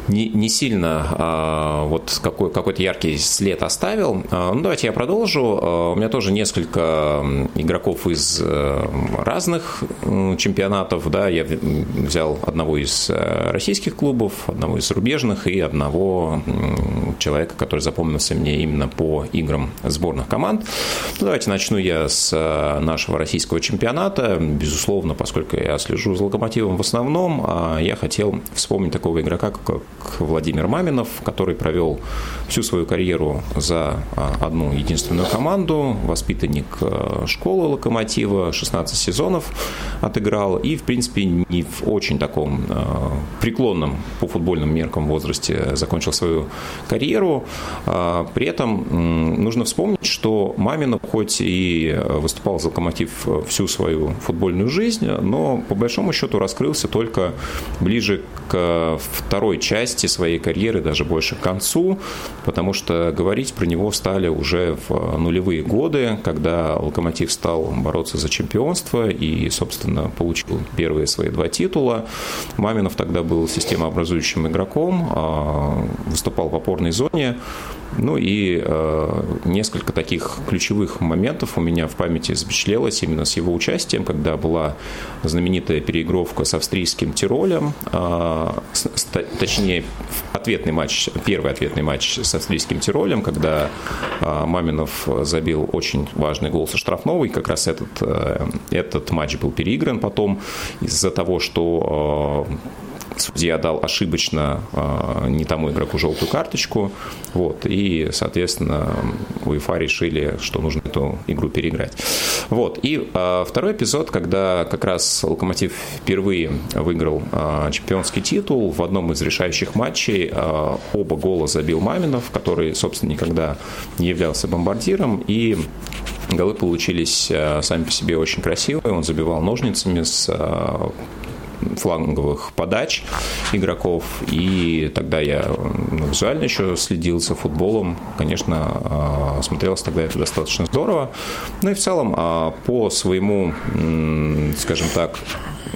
не, не сильно а, вот какой, какой-то яркий след оставил. А, ну, давайте я продолжу. А, у меня тоже несколько игроков из а, разных чемпионатов. Да, я взял одного из э, российских клубов, одного из зарубежных и одного человека, который запомнился мне именно по играм сборных команд. Ну, давайте начну я с э, нашего российского чемпионата. Безусловно, поскольку я слежу за локомотивом в основном, я хотел вспомнить такого игрока, как Владимир Маминов, который провел всю свою карьеру за а, одну единственную команду, воспитанник а, школы «Локомотива», 16 сезонов отыграл и, в принципе, не в очень таком а, преклонном по футбольным меркам возрасте закончил свою карьеру. При этом нужно вспомнить, что Маминов хоть и выступал за «Локомотив» всю свою футбольную жизнь, но по большому счету раскрылся только ближе к второй части своей карьеры, даже больше к концу, потому что говорить про него стали уже в нулевые годы, когда «Локомотив» стал бороться за чемпионство и, собственно, получил первые свои два титула. Маминов тогда был системообразующим игроком, а, выступал в опорной зоне, Ну и э, несколько таких ключевых моментов у меня в памяти запечатлелось именно с его участием, когда была знаменитая переигровка с австрийским Тиролем, э, с, точнее ответный матч, первый ответный матч с австрийским Тиролем, когда э, Маминов забил очень важный гол со штрафного, и как раз этот, э, этот матч был переигран потом из-за того, что э, судья дал ошибочно э, не тому игроку желтую карточку, вот, и, соответственно, УЕФА решили, что нужно эту игру переиграть. Вот, и э, второй эпизод, когда как раз Локомотив впервые выиграл э, чемпионский титул в одном из решающих матчей, оба гола забил Маминов, который, собственно, никогда не являлся бомбардиром, и Голы получились сами по себе очень красивые. Он забивал ножницами с фланговых подач игроков. И тогда я ну, визуально еще следил за футболом. Конечно, а, смотрелось тогда это достаточно здорово. Ну и в целом а, по своему, скажем так,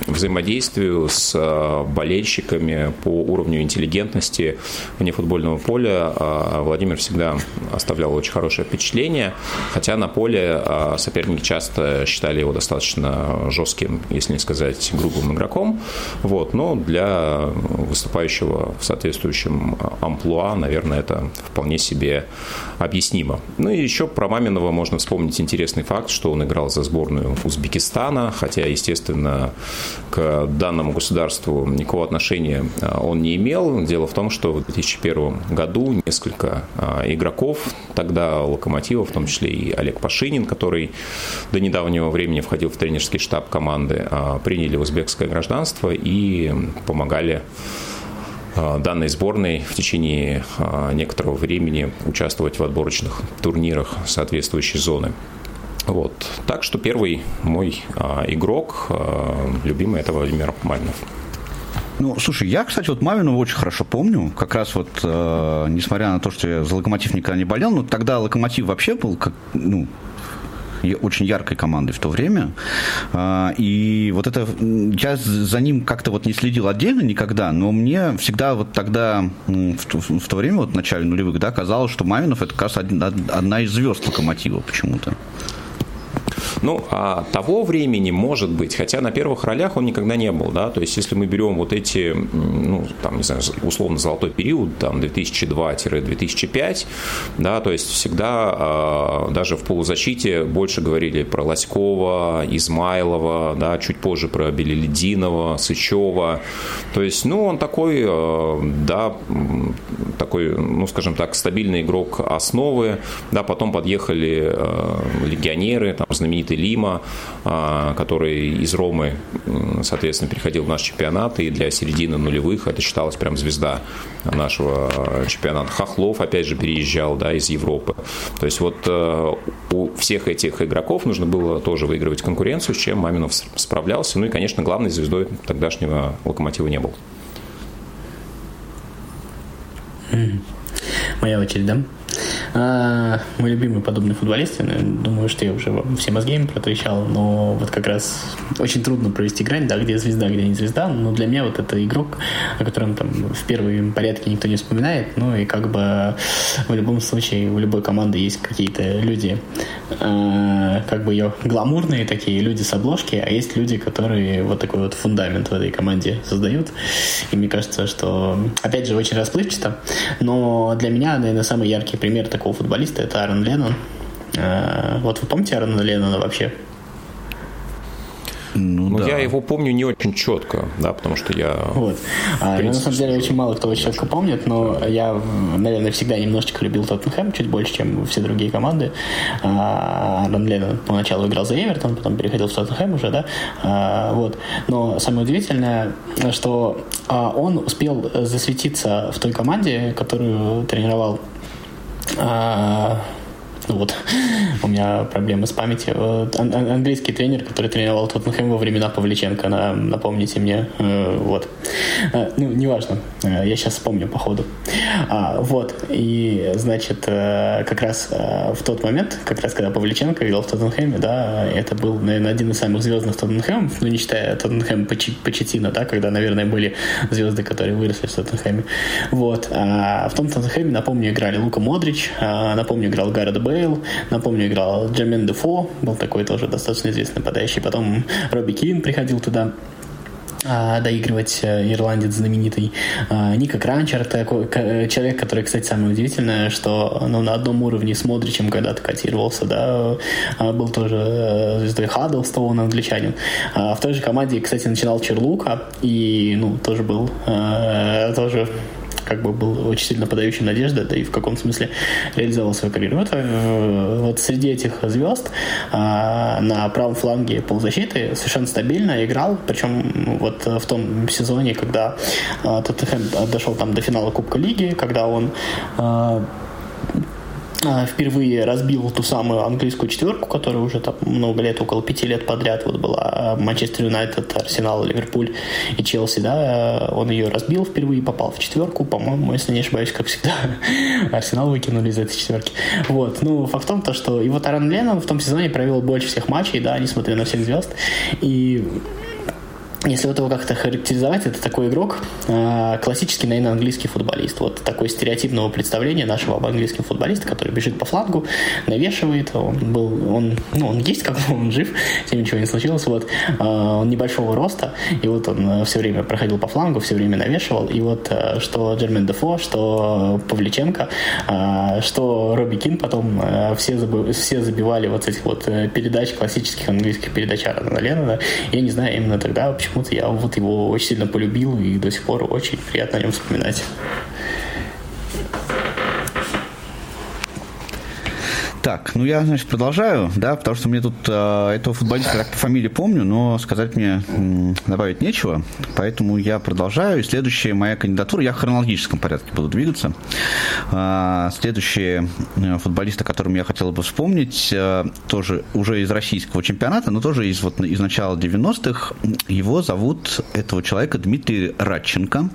взаимодействию с а, болельщиками по уровню интеллигентности вне футбольного поля а, Владимир всегда оставлял очень хорошее впечатление, хотя на поле а, соперники часто считали его достаточно жестким, если не сказать грубым игроком, вот, но для выступающего в соответствующем амплуа, наверное, это вполне себе объяснимо. Ну и еще про Маминова можно вспомнить интересный факт, что он играл за сборную Узбекистана, хотя, естественно, к данному государству никакого отношения а, он не имел. Дело в том, что в 2001 году несколько а, игроков тогда Локомотива, в том числе и Олег Пашинин, который до недавнего времени входил в тренерский штаб команды, а, приняли узбекское гражданство и помогали данной сборной в течение некоторого времени участвовать в отборочных турнирах соответствующей зоны. Вот. Так что первый мой а, игрок, а, любимый, это Владимир Маминов. Ну, слушай, я, кстати, вот Мавину очень хорошо помню. Как раз вот, э, несмотря на то, что я за Локомотив никогда не болел, но тогда Локомотив вообще был как, ну, очень яркой командой в то время. А, и вот это... Я за ним как-то вот не следил отдельно никогда, но мне всегда вот тогда, в то, в то время, вот в начале нулевых, да, казалось, что Мавинов это как раз одна из звезд Локомотива почему-то. Ну, а того времени может быть, хотя на первых ролях он никогда не был, да, то есть если мы берем вот эти, ну, там, не знаю, условно золотой период, там, 2002-2005, да, то есть всегда а, даже в полузащите больше говорили про Лоськова, Измайлова, да, чуть позже про Белелединова, Сычева, то есть, ну, он такой, а, да, такой, ну, скажем так, стабильный игрок основы, да, потом подъехали а, легионеры, там, знаменитые знаменитый Лима, а, который из Ромы, соответственно, переходил в наш чемпионат, и для середины нулевых это считалось прям звезда нашего чемпионата. Хохлов, опять же, переезжал да, из Европы. То есть вот э, у всех этих игроков нужно было тоже выигрывать конкуренцию, с чем Маминов справлялся. Ну и, конечно, главной звездой тогдашнего локомотива не был. Моя очередь, да? А, мой любимый подобный футболист, я думаю, что я уже все мозги им протрещал, но вот как раз очень трудно провести грань, да, где звезда, где не звезда, но для меня вот это игрок, о котором там в первом порядке никто не вспоминает, ну и как бы в любом случае у любой команды есть какие-то люди, э, как бы ее гламурные такие люди с обложки, а есть люди, которые вот такой вот фундамент в этой команде создают, и мне кажется, что опять же очень расплывчато, но для меня, наверное, самый яркий пример такого футболиста это Аарон Леннон. Э, вот вы помните Аарона Леннона вообще? Ну, ну да. я его помню не очень четко, да, потому что я... Вот. А, принципе, на самом деле очень мало кто очень четко помнит, но я, наверное, всегда немножечко любил Тоттенхэм, чуть больше, чем все другие команды. А, Аарон Леннон поначалу играл за Эвертон, потом переходил в Тоттенхэм уже, да, а, вот. Но самое удивительное, что а, он успел засветиться в той команде, которую тренировал 啊 а, Вот. У меня проблемы с памятью. Ан- английский тренер, который тренировал Тоттенхэм во времена Павличенко, на, напомните мне. Э, вот. Э, ну, неважно. Э, я сейчас вспомню по ходу. А, вот. И, значит, как раз в тот момент, как раз когда Павличенко играл в Тоттенхэме, да, это был, наверное, один из самых звездных Тоттенхэмов, ну, не считая Тоттенхэм Почетина, да, когда, наверное, были звезды, которые выросли в Тоттенхэме. Вот. А в том Тоттенхэме, напомню, играли Лука Модрич, напомню, играл Гаррет Бейл, напомню, играл Джамен Дефо, был такой тоже достаточно известный нападающий. Потом Робби Кин приходил туда а, доигрывать э, ирландец знаменитый а, Ника Кранчер, такой человек, который, кстати, самое удивительное, что ну, на одном уровне с Модричем когда-то котировался, да, а, был тоже э, звездой Хаддлстоун, англичанин. В той же команде, кстати, начинал Черлука и, ну, тоже был э, тоже как бы был очень сильно подающим надежды, да и в каком смысле реализовал свою карьеру. Вот, э, вот среди этих звезд а, на правом фланге полузащиты совершенно стабильно играл, причем вот в том сезоне, когда а, Тоттенхэм дошел там до финала Кубка Лиги, когда он впервые разбил ту самую английскую четверку, которая уже там много лет, около пяти лет подряд вот была а, Манчестер Юнайтед, Арсенал, Ливерпуль и Челси, да, он ее разбил впервые, попал в четверку, по-моему, если не ошибаюсь, как всегда, Арсенал выкинули из этой четверки. Вот, ну, факт в том, то, что и вот Аран в том сезоне провел больше всех матчей, да, несмотря на всех звезд, и если вот его как-то характеризовать, это такой игрок, э, классический, наверное, английский футболист. Вот такое стереотипного представления нашего об английском футболисте, который бежит по флангу, навешивает, он был, он, ну, он есть, как бы он жив, с ним ничего не случилось, вот, э, он небольшого роста, и вот он э, все время проходил по флангу, все время навешивал, и вот что Джермен Дефо, что Павличенко, что Робби Кин потом все, забы, все забивали вот этих вот передач, классических английских передач Аарона Леннона, я не знаю, именно тогда почему-то я вот его очень сильно полюбил и до сих пор очень приятно о нем вспоминать. Так, ну я, значит, продолжаю, да, потому что мне тут э, этого футболиста так по фамилии помню, но сказать мне м, добавить нечего, поэтому я продолжаю. И следующая моя кандидатура, я в хронологическом порядке буду двигаться. Э, следующие футболисты, которым я хотел бы вспомнить, э, тоже уже из российского чемпионата, но тоже из, вот, из начала 90-х. Его зовут, этого человека, Дмитрий Радченко.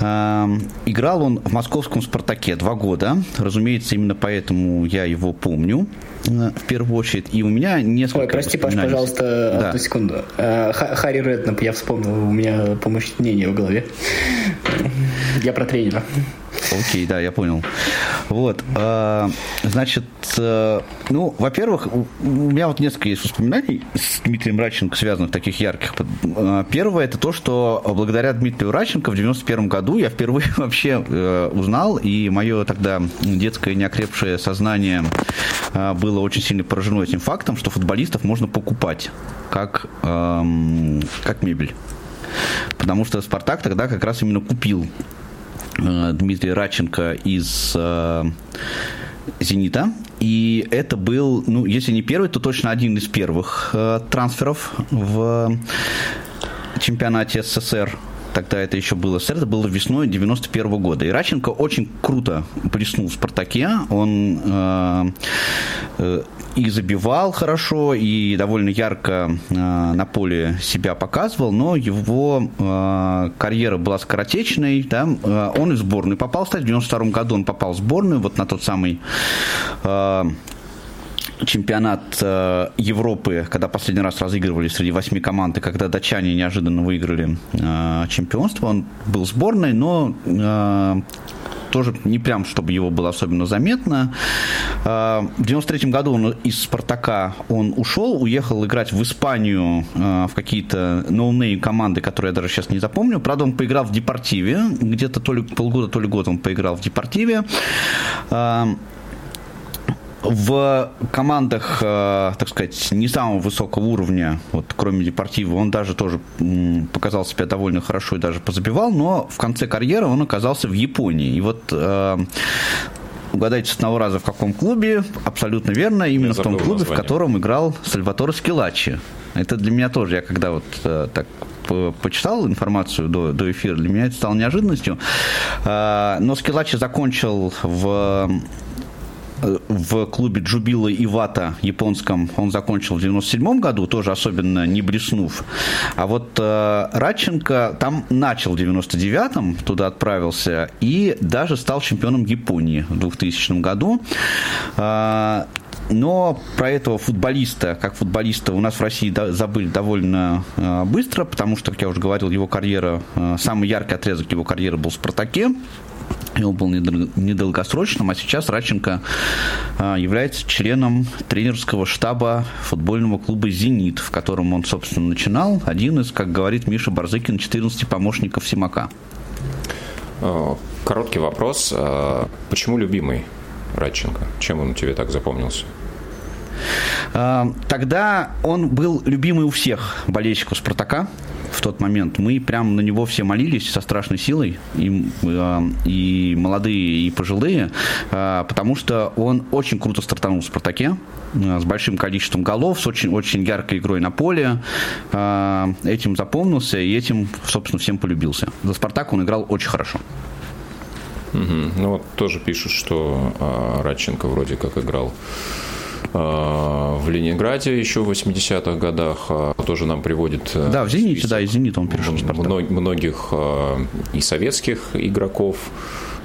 Эм, играл он в московском «Спартаке» два года. Разумеется, именно поэтому я его помню э, в первую очередь. И у меня несколько... Ой, прости, Паш, пожалуйста, да. одну секунду. Э, Харри Реднап, я вспомнил, у меня помощнение в голове. Я про тренера. Окей, да, я понял. Вот, э, значит, э, ну, во-первых, у меня вот несколько есть воспоминаний с Дмитрием Радченко, связанных таких ярких. Э, первое, это то, что благодаря Дмитрию Радченко в 91 году я впервые вообще узнал, и мое тогда детское неокрепшее сознание было очень сильно поражено этим фактом, что футболистов можно покупать как, эм, как мебель. Потому что Спартак тогда как раз именно купил Э, Дмитрия Радченко из э, «Зенита». И это был, ну, если не первый, то точно один из первых э, трансферов в чемпионате СССР тогда это еще было СССР, это было весной 91 -го года. И Раченко очень круто блеснул в «Спартаке». Он э, э, и забивал хорошо, и довольно ярко э, на поле себя показывал, но его э, карьера была скоротечной. Да? Э, он из сборной попал, кстати, в 92 году он попал в сборную, вот на тот самый э, чемпионат э, Европы, когда последний раз разыгрывали среди восьми команд, и когда датчане неожиданно выиграли э, чемпионство, он был сборной, но э, тоже не прям, чтобы его было особенно заметно. В 93 году он из «Спартака» он ушел, уехал играть в Испанию в какие-то no-name команды, которые я даже сейчас не запомню. Правда, он поиграл в «Депортиве», где-то то ли полгода, то ли год он поиграл в «Депортиве». В командах, э, так сказать, не самого высокого уровня, вот кроме Депортива, он даже тоже показал себя довольно хорошо и даже позабивал, но в конце карьеры он оказался в Японии. И вот э, угадайте с одного раза в каком клубе, абсолютно верно, именно в том клубе, название. в котором играл Сальваторе Скилачи. Это для меня тоже, я когда вот э, так почитал информацию до, до эфира, для меня это стало неожиданностью. Но Скилачи закончил в в клубе Джубила Ивата японском он закончил в 97 году, тоже особенно не блеснув. А вот э, Радченко там начал в 99-м, туда отправился, и даже стал чемпионом Японии в 2000 году. Э, но про этого футболиста, как футболиста, у нас в России забыли довольно э, быстро, потому что, как я уже говорил, его карьера, э, самый яркий отрезок его карьеры был в «Спартаке», он был недолгосрочным, а сейчас Радченко э, является членом тренерского штаба футбольного клуба «Зенит», в котором он, собственно, начинал. Один из, как говорит Миша Барзыкин, 14 помощников Симака. Короткий вопрос. Почему любимый Радченко? Чем он тебе так запомнился? А, тогда он был любимый у всех болельщиков «Спартака» в тот момент. Мы прям на него все молились со страшной силой, и, а, и молодые, и пожилые, а, потому что он очень круто стартанул в «Спартаке», с большим количеством голов, с очень, очень яркой игрой на поле. Этим запомнился и этим, собственно, всем полюбился. За «Спартак» он играл очень хорошо. Угу. Ну вот тоже пишут, что Радченко вроде как играл в Ленинграде еще в 80-х годах э, тоже нам приводит... Э, да, в «Зените», да, из «Зенита» он перешел в Многих и советских игроков,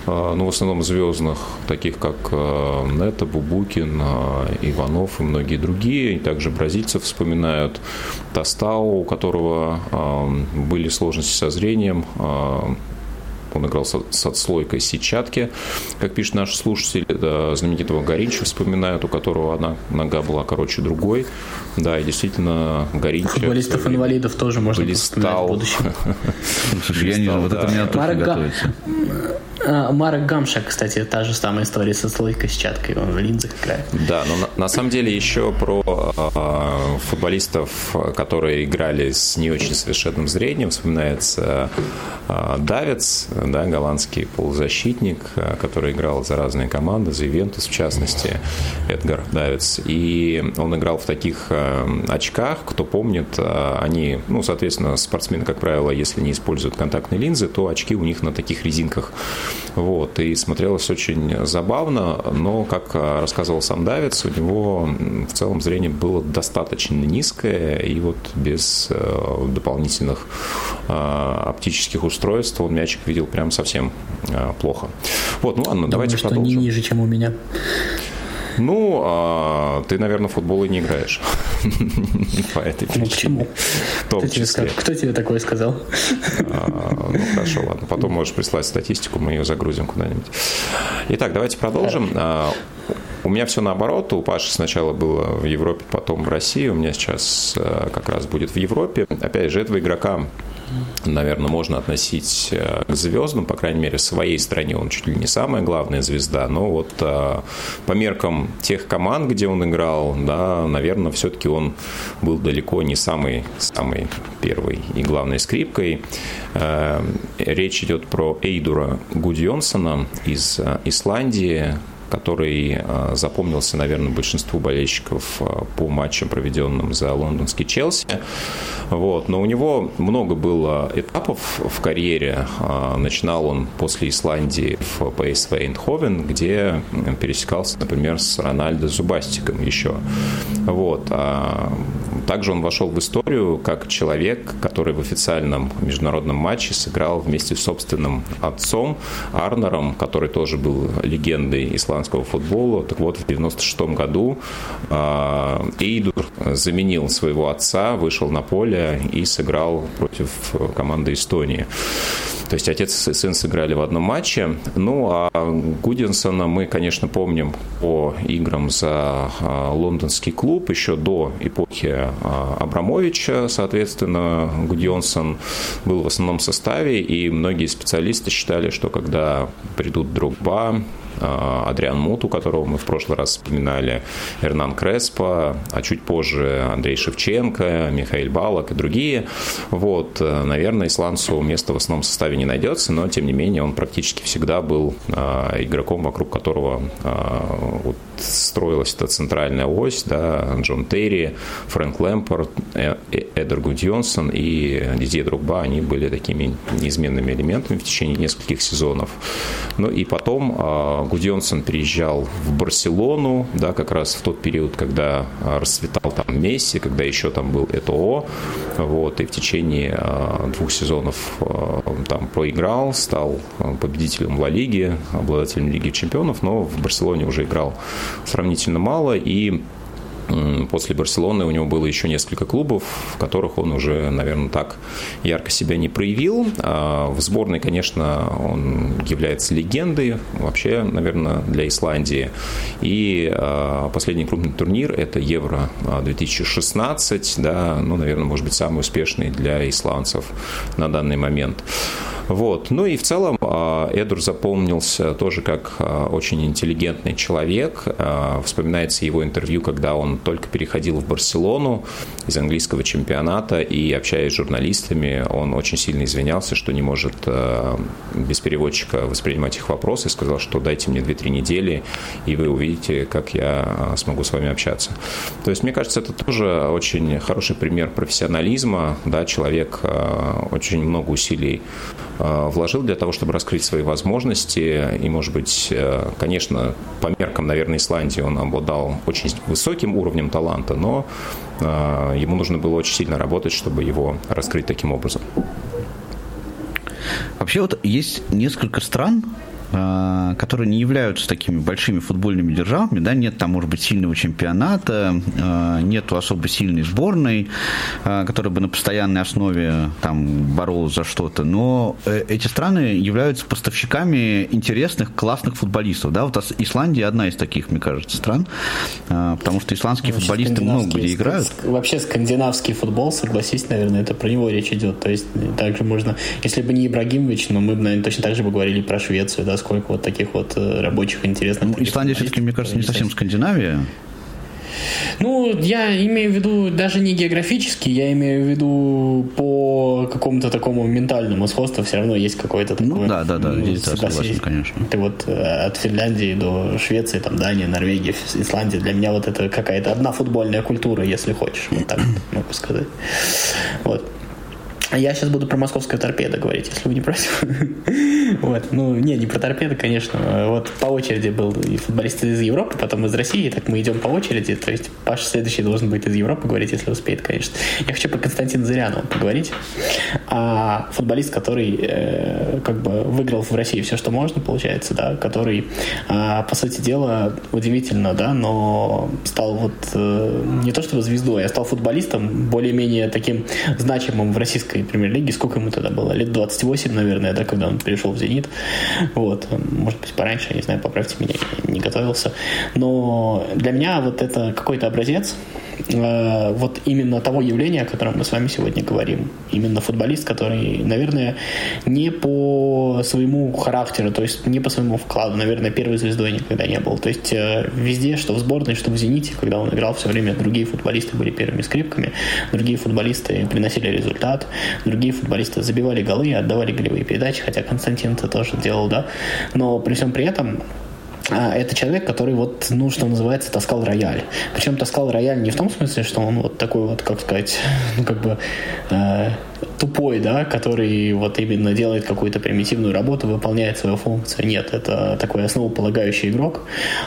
ну, в основном звездных, таких как Нета, Бубукин, Иванов и многие другие. И также бразильцев вспоминают Тастау, у которого были сложности со зрением, он играл с отслойкой сетчатки, как пишет наш слушатель, знаменитого Горинча вспоминают, у которого одна нога была короче другой. Да, и действительно Горинча... Футболистов-инвалидов тоже можно блистал. в будущем. Слушай, я не знаю, вот это меня тоже готовится. А, Марк Гамша, кстати, та же самая история со слойкой сетчаткой, он в линзах играет. Да, но на, на самом деле еще про э, футболистов, которые играли с не очень совершенным зрением, вспоминается э, Давец, да, голландский полузащитник, который играл за разные команды, за Ивентус в частности, Эдгар Давец. И он играл в таких э, очках, кто помнит, э, они, ну, соответственно, спортсмены, как правило, если не используют контактные линзы, то очки у них на таких резинках. Вот, и смотрелось очень забавно, но, как рассказывал сам Давец, у него в целом зрение было достаточно низкое, и вот без э, дополнительных э, оптических устройств он мячик видел прям совсем э, плохо. Вот, ну ладно, Думаю, давайте что продолжим. не ниже, чем у меня. Ну, а, ты, наверное, в футбол и не играешь. По этой причине. Ну, почему? Кто тебе, сказал? Кто тебе такое сказал? А, ну, хорошо, ладно. Потом можешь прислать статистику, мы ее загрузим куда-нибудь. Итак, давайте продолжим. А, у меня все наоборот. У Паши сначала было в Европе, потом в России. У меня сейчас как раз будет в Европе. Опять же, этого игрока наверное, можно относить э, к звездам, по крайней мере, в своей стране он чуть ли не самая главная звезда, но вот э, по меркам тех команд, где он играл, да, наверное, все-таки он был далеко не самый, самый первой и главной скрипкой. Э, речь идет про Эйдура Гудьонсона из Исландии, который а, запомнился, наверное, большинству болельщиков а, по матчам, проведенным за лондонский Челси. Вот. Но у него много было этапов в карьере. А, начинал он после Исландии в ПСВ Эйндховен, где пересекался, например, с Рональдо Зубастиком еще. Вот. Также он вошел в историю как человек, который в официальном международном матче сыграл вместе с собственным отцом Арнером, который тоже был легендой исландского футбола. Так вот, в 96 году а, Эйдур заменил своего отца, вышел на поле и сыграл против команды Эстонии. То есть отец и сын сыграли в одном матче. Ну, а Гудинсона мы, конечно, помним по играм за а, лондонский клуб еще до эпохи а, Абрамовича, соответственно, Гудьонсон был в основном составе, и многие специалисты считали, что когда придут Дрогба, Адриан Муту, которого мы в прошлый раз вспоминали, Эрнан Креспо, а чуть позже Андрей Шевченко, Михаил Балок и другие. Вот, э, наверное, исландцу место в основном составе не найдется, но, тем не менее, он практически всегда был а, игроком, вокруг которого вот, строилась эта центральная ось, да, Джон Терри, Фрэнк Лэмпорт, э, э, Эдер Гудьонсон и Дидье Другба, они были такими неизменными элементами в течение нескольких сезонов. Ну и потом а, Гудьонсон приезжал в Барселону, да, как раз в тот период, когда расцветал там Месси, когда еще там был ЭТО, вот, и в течение а, двух сезонов там проиграл, стал победителем Ла Лиги, обладателем Лиги Чемпионов, но в Барселоне уже играл сравнительно мало, и После Барселоны у него было еще несколько клубов, в которых он уже, наверное, так ярко себя не проявил. А в сборной, конечно, он является легендой вообще, наверное, для Исландии. И а, последний крупный турнир – это Евро 2016, да, ну, наверное, может быть, самый успешный для исландцев на данный момент. Вот. Ну и в целом а, Эдур запомнился тоже как а, очень интеллигентный человек. А, вспоминается его интервью, когда он только переходил в Барселону из английского чемпионата и, общаясь с журналистами, он очень сильно извинялся, что не может без переводчика воспринимать их вопросы, сказал, что дайте мне 2-3 недели, и вы увидите, как я смогу с вами общаться. То есть, мне кажется, это тоже очень хороший пример профессионализма. Да, человек очень много усилий Э, вложил для того, чтобы раскрыть свои возможности. И, может быть, э, конечно, по меркам, наверное, Исландии он обладал очень высоким уровнем таланта, но э, ему нужно было очень сильно работать, чтобы его раскрыть таким образом. Вообще вот есть несколько стран, Э, которые не являются такими большими футбольными державами, да, нет там, может быть, сильного чемпионата, э, нету особо сильной сборной, э, которая бы на постоянной основе там боролась за что-то, но эти страны являются поставщиками интересных, классных футболистов, да, вот Исландия одна из таких, мне кажется, стран, потому что исландские вообще футболисты много где играют. Вообще скандинавский футбол, согласись, наверное, это про него речь идет, то есть также можно, если бы не Ибрагимович, но мы бы, наверное, точно так же бы говорили про Швецию, да, сколько вот таких вот э, рабочих интересных. Ну, Исландия все-таки, мне кажется, не совсем Скандинавия. Ну, я имею в виду даже не географически, я имею в виду по какому-то такому ментальному сходству все равно есть какое-то ну такое. Ну, да, да, да, ну, здесь да, согласен, конечно. Ты вот э, от Финляндии до Швеции, там, Дания, Норвегия, Исландия, для меня вот это какая-то одна футбольная культура, если хочешь, вот так могу сказать. Вот. А я сейчас буду про московское торпедо говорить, если вы не против. вот. Ну, не, не про торпедо, конечно. Вот по очереди был и футболист из Европы, потом из России, так мы идем по очереди. То есть Паша следующий должен быть из Европы говорить, если успеет, конечно. Я хочу про Константина Зырянова поговорить. А футболист, который э, как бы выиграл в России все, что можно, получается, да, который, э, по сути дела, удивительно, да, но стал вот э, не то чтобы звездой, а стал футболистом более-менее таким значимым в российской английской премьер-лиги. Сколько ему тогда было? Лет 28, наверное, да, когда он перешел в «Зенит». Вот. Может быть, пораньше, не знаю, поправьте меня, не готовился. Но для меня вот это какой-то образец э, вот именно того явления, о котором мы с вами сегодня говорим. Именно футболист, который, наверное, не по своему характеру, то есть не по своему вкладу, наверное, первой звездой никогда не был. То есть э, везде, что в сборной, что в «Зените», когда он играл все время, другие футболисты были первыми скрипками, другие футболисты приносили результат, другие футболисты забивали голы отдавали голевые передачи, хотя Константин это тоже делал, да. Но при всем при этом это человек, который вот, ну, что называется, таскал рояль. Причем таскал рояль не в том смысле, что он вот такой вот, как сказать, ну, как бы э, тупой, да, который вот именно делает какую-то примитивную работу, выполняет свою функцию. Нет, это такой основополагающий игрок,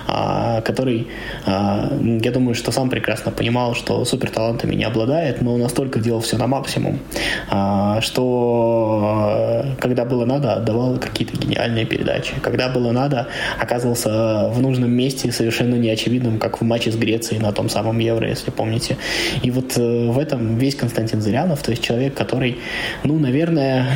а, который, а, я думаю, что сам прекрасно понимал, что супер талантами не обладает, но настолько делал все на максимум, а, что когда было надо, отдавал какие-то гениальные передачи. Когда было надо, оказывался в нужном месте, совершенно неочевидным, как в матче с Грецией на том самом Евро, если помните. И вот э, в этом весь Константин Зырянов, то есть человек, который ну, наверное,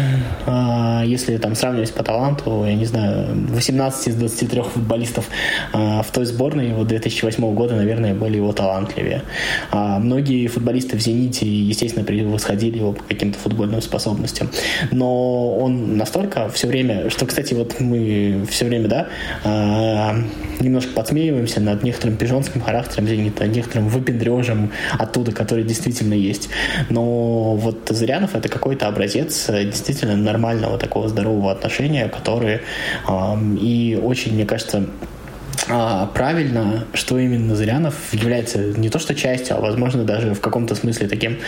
а, если там сравнивать по таланту, я не знаю, 18 из 23 футболистов а, в той сборной его 2008 года, наверное, были его талантливее. А многие футболисты в «Зените», естественно, превосходили его по каким-то футбольным способностям. Но он настолько все время, что, кстати, вот мы все время, да, немножко подсмеиваемся над некоторым пижонским характером «Зенита», некоторым выпендрежем оттуда, который действительно есть. Но вот Зырянов — это какой-то образец э, действительно нормального такого здорового отношения, который и очень, мне кажется, правильно, что именно Зырянов является не то что частью, а возможно даже в каком-то смысле таким,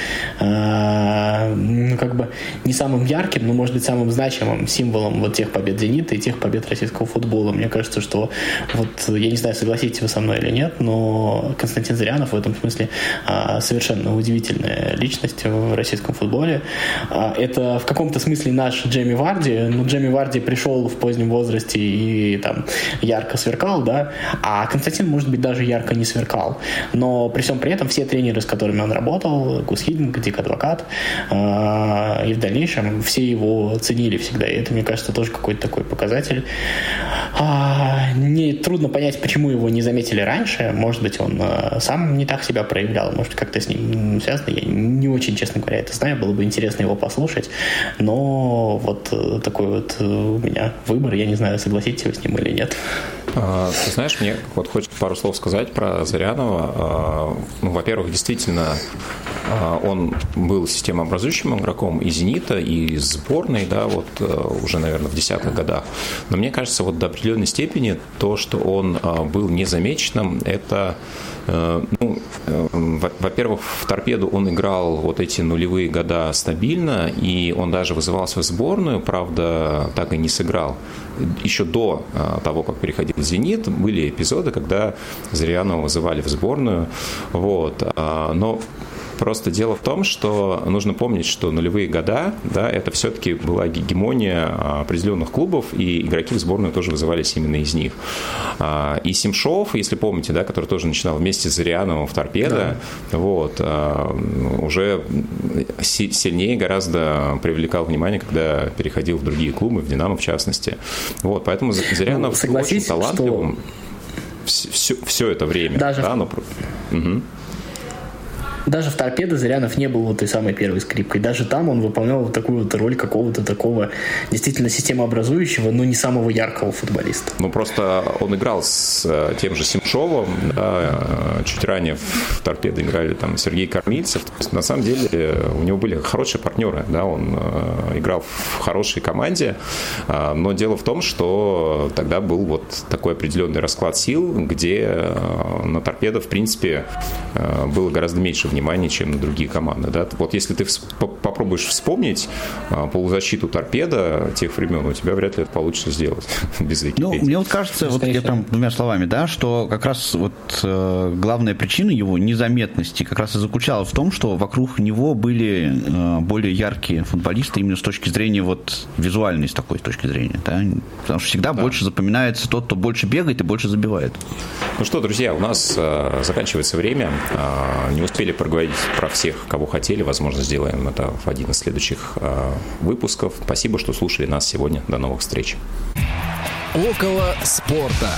э, ну как бы не самым ярким, но может быть самым значимым символом вот тех побед Зенита и тех побед российского футбола. Мне кажется, что вот я не знаю, согласитесь вы со мной или нет, но Константин Зырянов в этом смысле э, совершенно удивительная личность в российском футболе. Это в каком-то смысле наш Джейми Варди, но Джейми Варди пришел в позднем возрасте и там ярко сверкал, да, а Константин, может быть, даже ярко не сверкал. Но при всем при этом все тренеры, с которыми он работал, Гус Хидинг, Дик Адвокат, э, и в дальнейшем все его ценили всегда. И это, мне кажется, тоже какой-то такой показатель. А, не трудно понять, почему его не заметили раньше. Может быть, он э, сам не так себя проявлял, может, как-то с ним связано. Я не очень, честно говоря, это знаю. Было бы интересно его послушать. Но вот э, такой вот у меня выбор. Я не знаю, согласитесь вы с ним или нет. А, ты знаешь, мне вот хочется пару слов сказать про Зарянова. А, ну, во-первых, действительно, а, он был системообразующим игроком и «Зенита», и сборной, да, вот уже, наверное, в десятых годах. Но мне кажется, вот до определенной степени то, что он был незамеченным, это ну, э, во-первых, в торпеду он играл вот эти нулевые года стабильно, и он даже вызывался в сборную, правда, так и не сыграл. Еще до э, того, как переходил в «Зенит», были эпизоды, когда Зырянова вызывали в сборную. Вот. Но Просто дело в том, что нужно помнить, что нулевые года, да, это все-таки была гегемония определенных клубов, и игроки в сборную тоже вызывались именно из них. А, и Симшов, если помните, да, который тоже начинал вместе с Зыряновым в торпедо, да. вот, а, уже сильнее гораздо привлекал внимание, когда переходил в другие клубы, в Динамо в частности. Вот, поэтому Зырянов ну, очень талантливым что... все, все это время. Даже, да, но... угу. Даже в торпедо Зырянов не был вот той самой первой скрипкой. Даже там он выполнял вот такую вот роль какого-то такого действительно системообразующего, но не самого яркого футболиста. Ну, просто он играл с э, тем же Симшовым, да, э, чуть ранее в торпедо играли там Сергей Кормильцев. То есть, на самом деле у него были хорошие партнеры, да, он э, играл в хорошей команде, но дело в том, что тогда был вот такой определенный расклад сил, где на торпедо, в принципе, было гораздо меньше внимания, чем на другие команды. Да? Вот если ты попробуешь вспомнить а, полузащиту торпеда тех времен, у тебя вряд ли это получится сделать без Википедии. Ну, мне вот кажется, вот я прям двумя словами, да, что как раз вот э, главная причина его незаметности как раз и заключалась в том, что вокруг него были э, более яркие футболисты именно с точки зрения вот визуальной, с такой точки зрения, да, потому что всегда да. больше запоминается тот, кто больше бегает и больше забивает. Ну что, друзья, у нас э, заканчивается время, э, не успели проговорить про всех, кого хотели. Возможно, сделаем это в один из следующих э, выпусков. Спасибо, что слушали нас сегодня. До новых встреч. Около спорта.